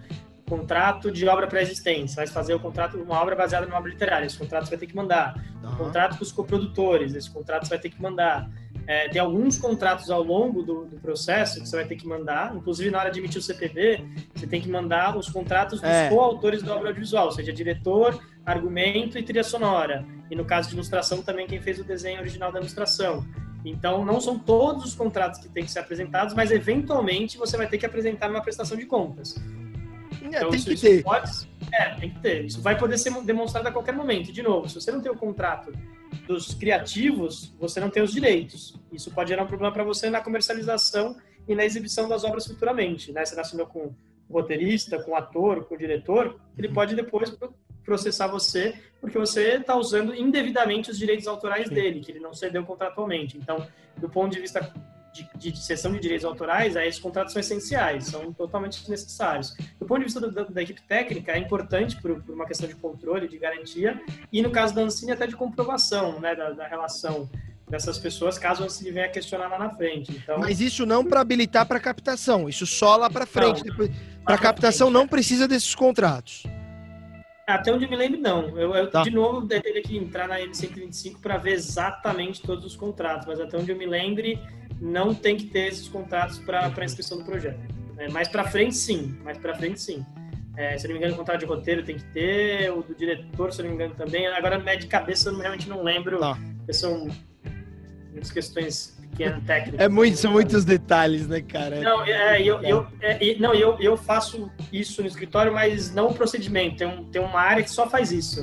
contrato de obra pré-existente. Você vai fazer o contrato uma obra baseada numa obra literária. Esse contrato você vai ter que mandar. Tá. Contrato com os coprodutores. Esse contrato você vai ter que mandar. É, tem alguns contratos ao longo do, do processo que você vai ter que mandar, inclusive na hora de emitir o CPV, você tem que mandar os contratos dos É. coautores da obra audiovisual, ou seja, diretor, argumento e trilha sonora. E no caso de ilustração, também quem fez o desenho original da ilustração. Então, não são todos os contratos que têm que ser apresentados, mas eventualmente você vai ter que apresentar numa prestação de contas. É, Então, tem isso- que ter. Pode, é, tem que ter. Isso vai poder ser demonstrado a qualquer momento. De novo, se você não tem o contrato dos criativos, você não tem os direitos. Isso pode gerar um problema para você na comercialização e na exibição das obras futuramente. Né? Você assinou com o roteirista, com o ator, com o diretor, ele pode depois pro- processar você porque você está usando indevidamente os direitos autorais dele, que ele não cedeu contratualmente. Então, do ponto de vista de, de cessão de direitos autorais, aí esses contratos são essenciais, são totalmente necessários. Do ponto de vista da, da equipe técnica, é importante por, por uma questão de controle, de garantia, e no caso da Ancine até de comprovação né, da, da relação dessas pessoas, caso a Ancine venha questionar lá na frente. Então, Mas isso não para habilitar para captação, isso só lá para frente. Para captação frente, não precisa desses contratos. Até onde eu me lembro, não. Eu, eu Tá. de novo, teria que entrar na M125 para ver exatamente todos os contratos, mas até onde eu me lembre, não tem que ter esses contratos para a inscrição do projeto. É, mais para frente, sim. Mais para frente, sim. É, se não me engano, o contrato de roteiro tem que ter, o do diretor, se não me engano, também. Agora, né, de cabeça, eu realmente não lembro. Tá. São muitas questões pequenas, técnicas. É muito, são muitos detalhes, né, cara? Não, é, eu, eu, é, e- não eu, eu faço isso no escritório, mas não o procedimento. Tem, um, tem uma área que só faz isso.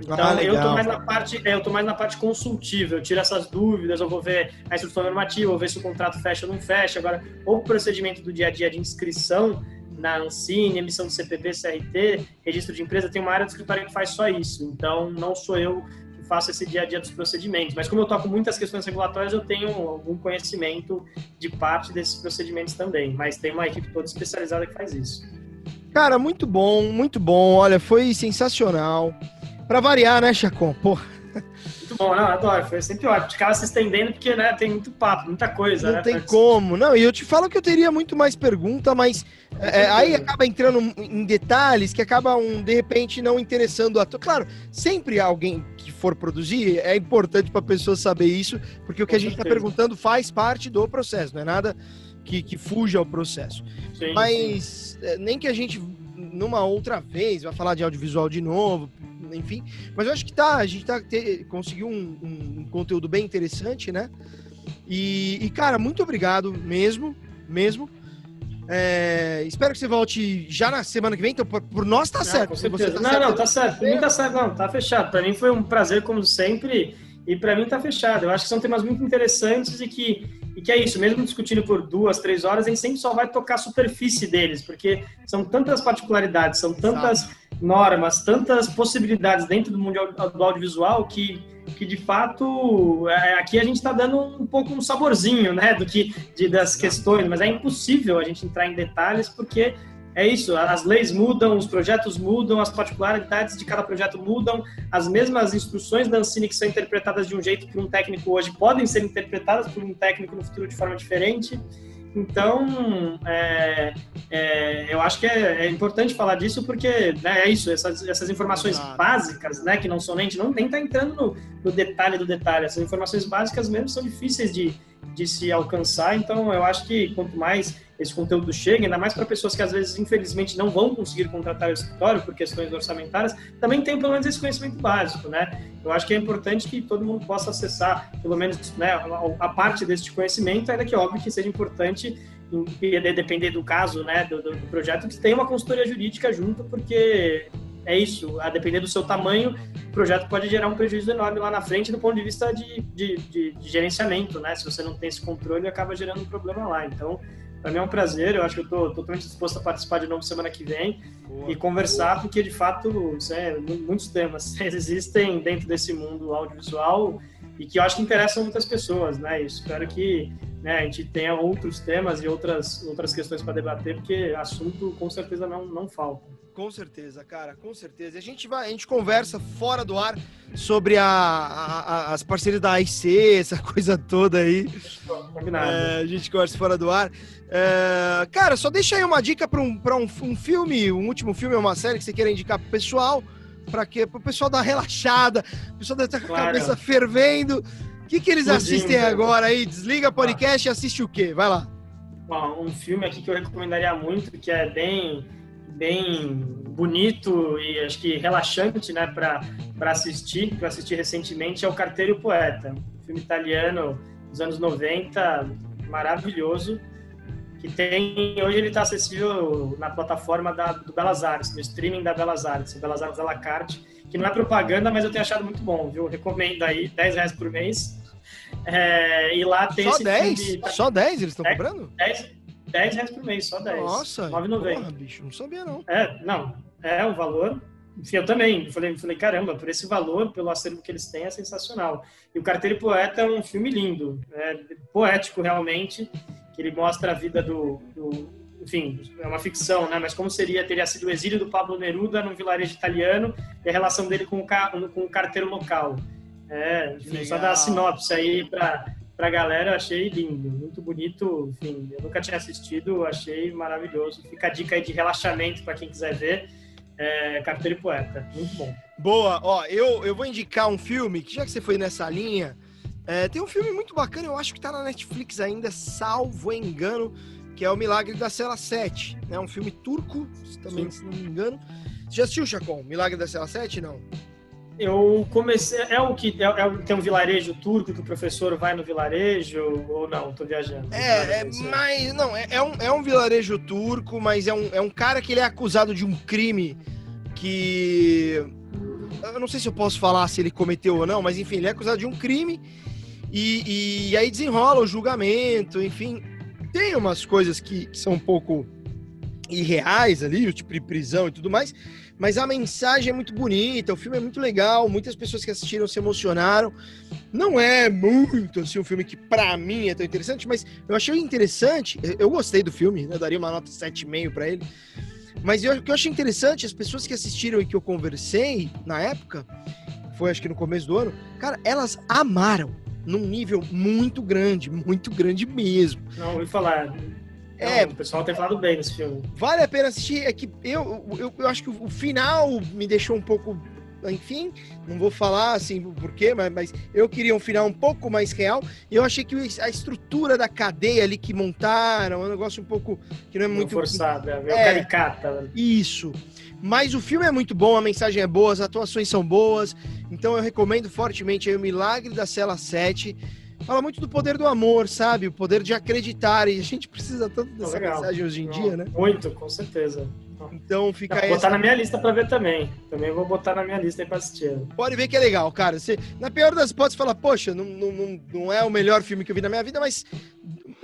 Então, Ah, eu tô mais na parte, é, eu tô mais na parte consultiva. Eu tiro essas dúvidas, eu vou ver a instrução normativa, vou ver se o contrato fecha ou não fecha. Agora, o procedimento do dia a dia de inscrição na Ancine, emissão do CPV, CRT, registro de empresa, tem uma área do escritório que faz só isso. Então, não sou eu que faço esse dia a dia dos procedimentos. Mas como eu toco muitas questões regulatórias, eu tenho algum conhecimento de parte desses procedimentos também. Mas tem uma equipe toda especializada que faz isso. Cara, muito bom, muito bom. Olha, foi sensacional. Pra variar, né, Chacon? Pô, Muito bom, não, adoro. Foi sempre ótimo. Ficava se estendendo porque né, tem muito papo, muita coisa. não né, tem como. Não, e eu te falo que eu teria muito mais pergunta, mas é, é, aí acaba entrando em detalhes que acabam, de repente, não interessando a. Claro, sempre alguém que for produzir, é importante pra pessoa saber isso, porque o que a gente tá perguntando faz parte do processo, não é nada que, que fuja ao processo. Sim, sim. Mas é, nem que a gente, numa outra vez, vai falar de audiovisual de novo, enfim. Mas eu acho que tá, a gente tá, te- conseguiu um, um- um conteúdo bem interessante, né? E, e, cara, muito obrigado mesmo, mesmo. É, espero que você volte já na semana que vem. Então, por, por nós tá Não, certo. tá não, não, certo, tá certo. Pra mim tá certo. Não, tá fechado. Pra mim foi um prazer, como sempre. E pra mim tá fechado. Eu acho que são temas muito interessantes e que, e que é isso. Mesmo discutindo por duas, três horas, a gente sempre só vai tocar a superfície deles, porque são tantas particularidades, são tantas normas, tantas possibilidades dentro do mundo do audiovisual que, que de fato, é, aqui a gente está dando um pouco um saborzinho, né, do que de, das questões, mas é impossível a gente entrar em detalhes porque é isso, as leis mudam, os projetos mudam, as particularidades de cada projeto mudam, as mesmas instruções da Ancine que são interpretadas de um jeito por um técnico hoje podem ser interpretadas por um técnico no futuro de forma diferente. Então, é, é, eu acho que é, é, importante falar disso porque né, é isso, essas, essas informações Exato. básicas, né, que não são nem, não, nem tá entrando no, no, detalhe do detalhe, essas informações básicas mesmo são difíceis de, de se alcançar, então eu acho que quanto mais esse conteúdo chega, ainda mais para pessoas que às vezes, infelizmente, não vão conseguir contratar o escritório por questões orçamentárias, também tem pelo menos esse conhecimento básico, né? Eu acho que é importante que todo mundo possa acessar, pelo menos, né, a, parte desse conhecimento, ainda que óbvio que seja importante depender do caso, né, do, do, projeto, que tenha uma consultoria jurídica junto, porque é isso, a depender do seu tamanho, o projeto pode gerar um prejuízo enorme lá na frente do ponto de vista de, de, de, de gerenciamento, né? Se você não tem esse controle, acaba gerando um problema lá. Então, para mim é um prazer, eu acho que eu estou totalmente disposto a participar de novo semana que vem boa, e conversar, boa. porque de fato é, muitos temas existem dentro desse mundo audiovisual e que eu acho que interessam muitas pessoas, né? E espero que né, a gente tenha outros temas e outras, outras questões para debater, porque assunto com certeza não, não falta. Com certeza, cara, com certeza. A gente vai, a gente conversa fora do ar sobre a, a, a as parcerias da AIC, essa coisa toda aí. É, a gente conversa fora do ar. É, cara, só deixa aí uma dica para um, pra um, um filme, um último filme ou uma série que você queira indicar pro pessoal, para quê? Pro pessoal dar relaxada, o pessoal deve estar com a claro. cabeça fervendo. O que, que eles assistem agora aí? Desliga podcast ah. e assiste o quê? Vai lá. Bom, um filme aqui que eu recomendaria muito, que é bem bem bonito e acho que relaxante, né, para assistir, que eu assisti recentemente, é o Carteiro e o Poeta, um filme italiano dos anos 90, maravilhoso, que tem, hoje ele está acessível na plataforma da, do Belas Artes, no streaming da Belas Artes, Belas Artes à la carte, que não é propaganda, mas eu tenho achado muito bom, viu? Recomendo aí, 10 reais por mês. É, e lá tem Só 10? Filme... Só 10 eles estão cobrando? 10, 10 reais por mês, só 10. Nossa, 9,90. bicho, não sabia não. É, não, é o valor. Enfim, eu também falei, falei, caramba, por esse valor, pelo acervo que eles têm, é sensacional. E o Carteiro Poeta é um filme lindo, é poético realmente, que ele mostra a vida do, do enfim, é uma ficção, né? Mas como seria, teria sido o exílio do Pablo Neruda num vilarejo italiano e a relação dele com o, com o carteiro local. É, só dar a sinopse aí para pra galera, eu achei lindo, muito bonito. Enfim, eu nunca tinha assistido, achei maravilhoso. Fica a dica aí de relaxamento para quem quiser ver. É, Carteiro e Poeta, muito bom. Boa, ó, eu, eu vou indicar um filme que já que você foi nessa linha, é, tem um filme muito bacana, eu acho que tá na Netflix ainda, salvo engano, que é O Milagre da Cela 7. É né? um filme turco, também, Sim. se não me engano. Você já assistiu, Chacon? Milagre da Cela 7? Não. Eu comecei. É o que é, é, tem um vilarejo turco que o professor vai no vilarejo ou não? Tô viajando. É, é mas não é, é, um, é um vilarejo turco, mas é um, é um cara que ele é acusado de um crime que eu não sei se eu posso falar se ele cometeu ou não, mas enfim, ele é acusado de um crime e, e aí desenrola o julgamento, enfim, tem umas coisas que, que são um pouco irreais ali, o tipo de prisão e tudo mais, mas a mensagem é muito bonita, o filme é muito legal, muitas pessoas que assistiram se emocionaram. Não é muito assim um filme que para mim é tão interessante, mas eu achei interessante, eu gostei do filme, né? Eu daria uma nota 7,5 para ele. Mas eu, o que eu achei interessante, as pessoas que assistiram e que eu conversei na época, foi acho que no começo do ano, cara, elas amaram num nível muito grande, muito grande mesmo. Não, ouvi falar. É, o pessoal tem falado bem nesse filme. Vale a pena assistir. É que eu, eu, eu acho que o final me deixou um pouco. Enfim, não vou falar assim o porquê, mas, mas eu queria um final um pouco mais real. E eu achei que a estrutura da cadeia ali que montaram é um negócio um pouco que não é muito. Forçado, é, é caricata. Né? Isso. Mas o filme é muito bom, a mensagem é boa, as atuações são boas. Então eu recomendo fortemente aí o Milagre da Cela 7 fala muito do poder do amor, sabe? O poder de acreditar. E a gente precisa tanto dessa Legal. mensagem hoje em dia, né? Muito, com certeza. Então fica aí. Vou botar essa... na minha lista para ver também. Também vou botar na minha lista aí pra assistir. Pode ver que é legal, cara. Você, na pior das hipóteses, fala, poxa, não, não, não é o melhor filme que eu vi na minha vida, mas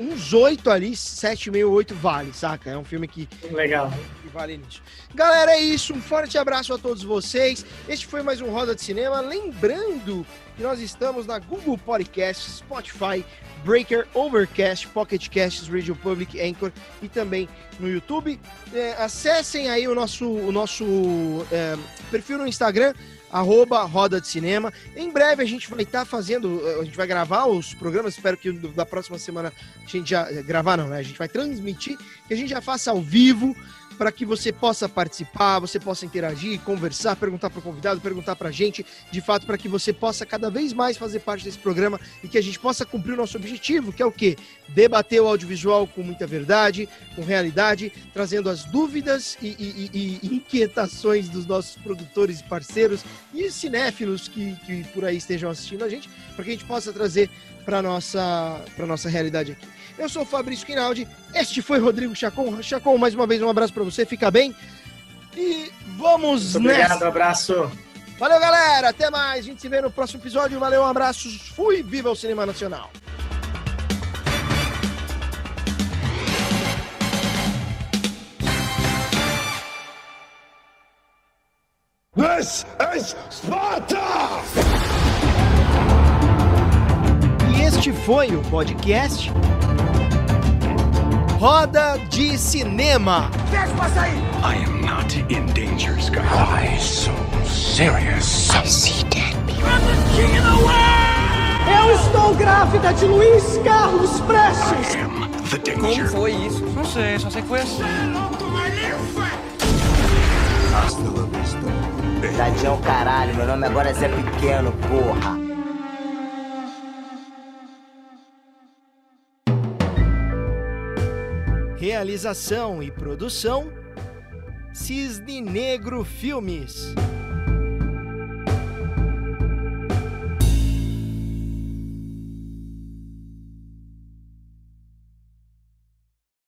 uns oito ali, sete, meio, oito vale, saca? É um filme que. Legal. Que vale nisso. Galera, é isso. Um forte abraço a todos vocês. Este foi mais um Roda de Cinema. Lembrando que nós estamos na Google Podcast, Spotify, Breaker, Overcast, Pocket Casts, Radio Public, Anchor e também no YouTube. É, acessem aí o nosso, o nosso é, perfil no Instagram, arroba Roda de Cinema. Em breve a gente vai estar tá fazendo, a gente vai gravar os programas, espero que da próxima semana a gente já, gravar não, né? A gente vai transmitir, que a gente já faça ao vivo, para que você possa participar, você possa interagir, conversar, perguntar para o convidado, perguntar para a gente, de fato, para que você possa cada vez mais fazer parte desse programa e que a gente possa cumprir o nosso objetivo, que é o quê? Debater o audiovisual com muita verdade, com realidade, trazendo as dúvidas e, e, e inquietações dos nossos produtores e parceiros e cinéfilos que, que por aí estejam assistindo a gente, para que a gente possa trazer para nossa para nossa realidade aqui. Eu sou o Fabrício Quinaldi, este foi Rodrigo Chacon. Chacon, mais uma vez um abraço para você, fica bem. E vamos Muito nessa. Obrigado, abraço. Valeu, galera, até mais. A gente se vê no próximo episódio. Valeu, um abraço. Fui, viva o cinema nacional. This is Sparta! E este foi o podcast Roda de Cinema. Deixa passar aí. I am not in danger, Sky. Why so serious? I see dead people. I'm the king of the world! Eu estou grávida de Luiz Carlos Prestes. I am the danger. Como foi isso? Não sei, só sei que foi assim. Hasta la vista. Tadinho caralho, meu nome agora é Zé Pequeno, porra. Realização e produção: Cisne Negro Filmes.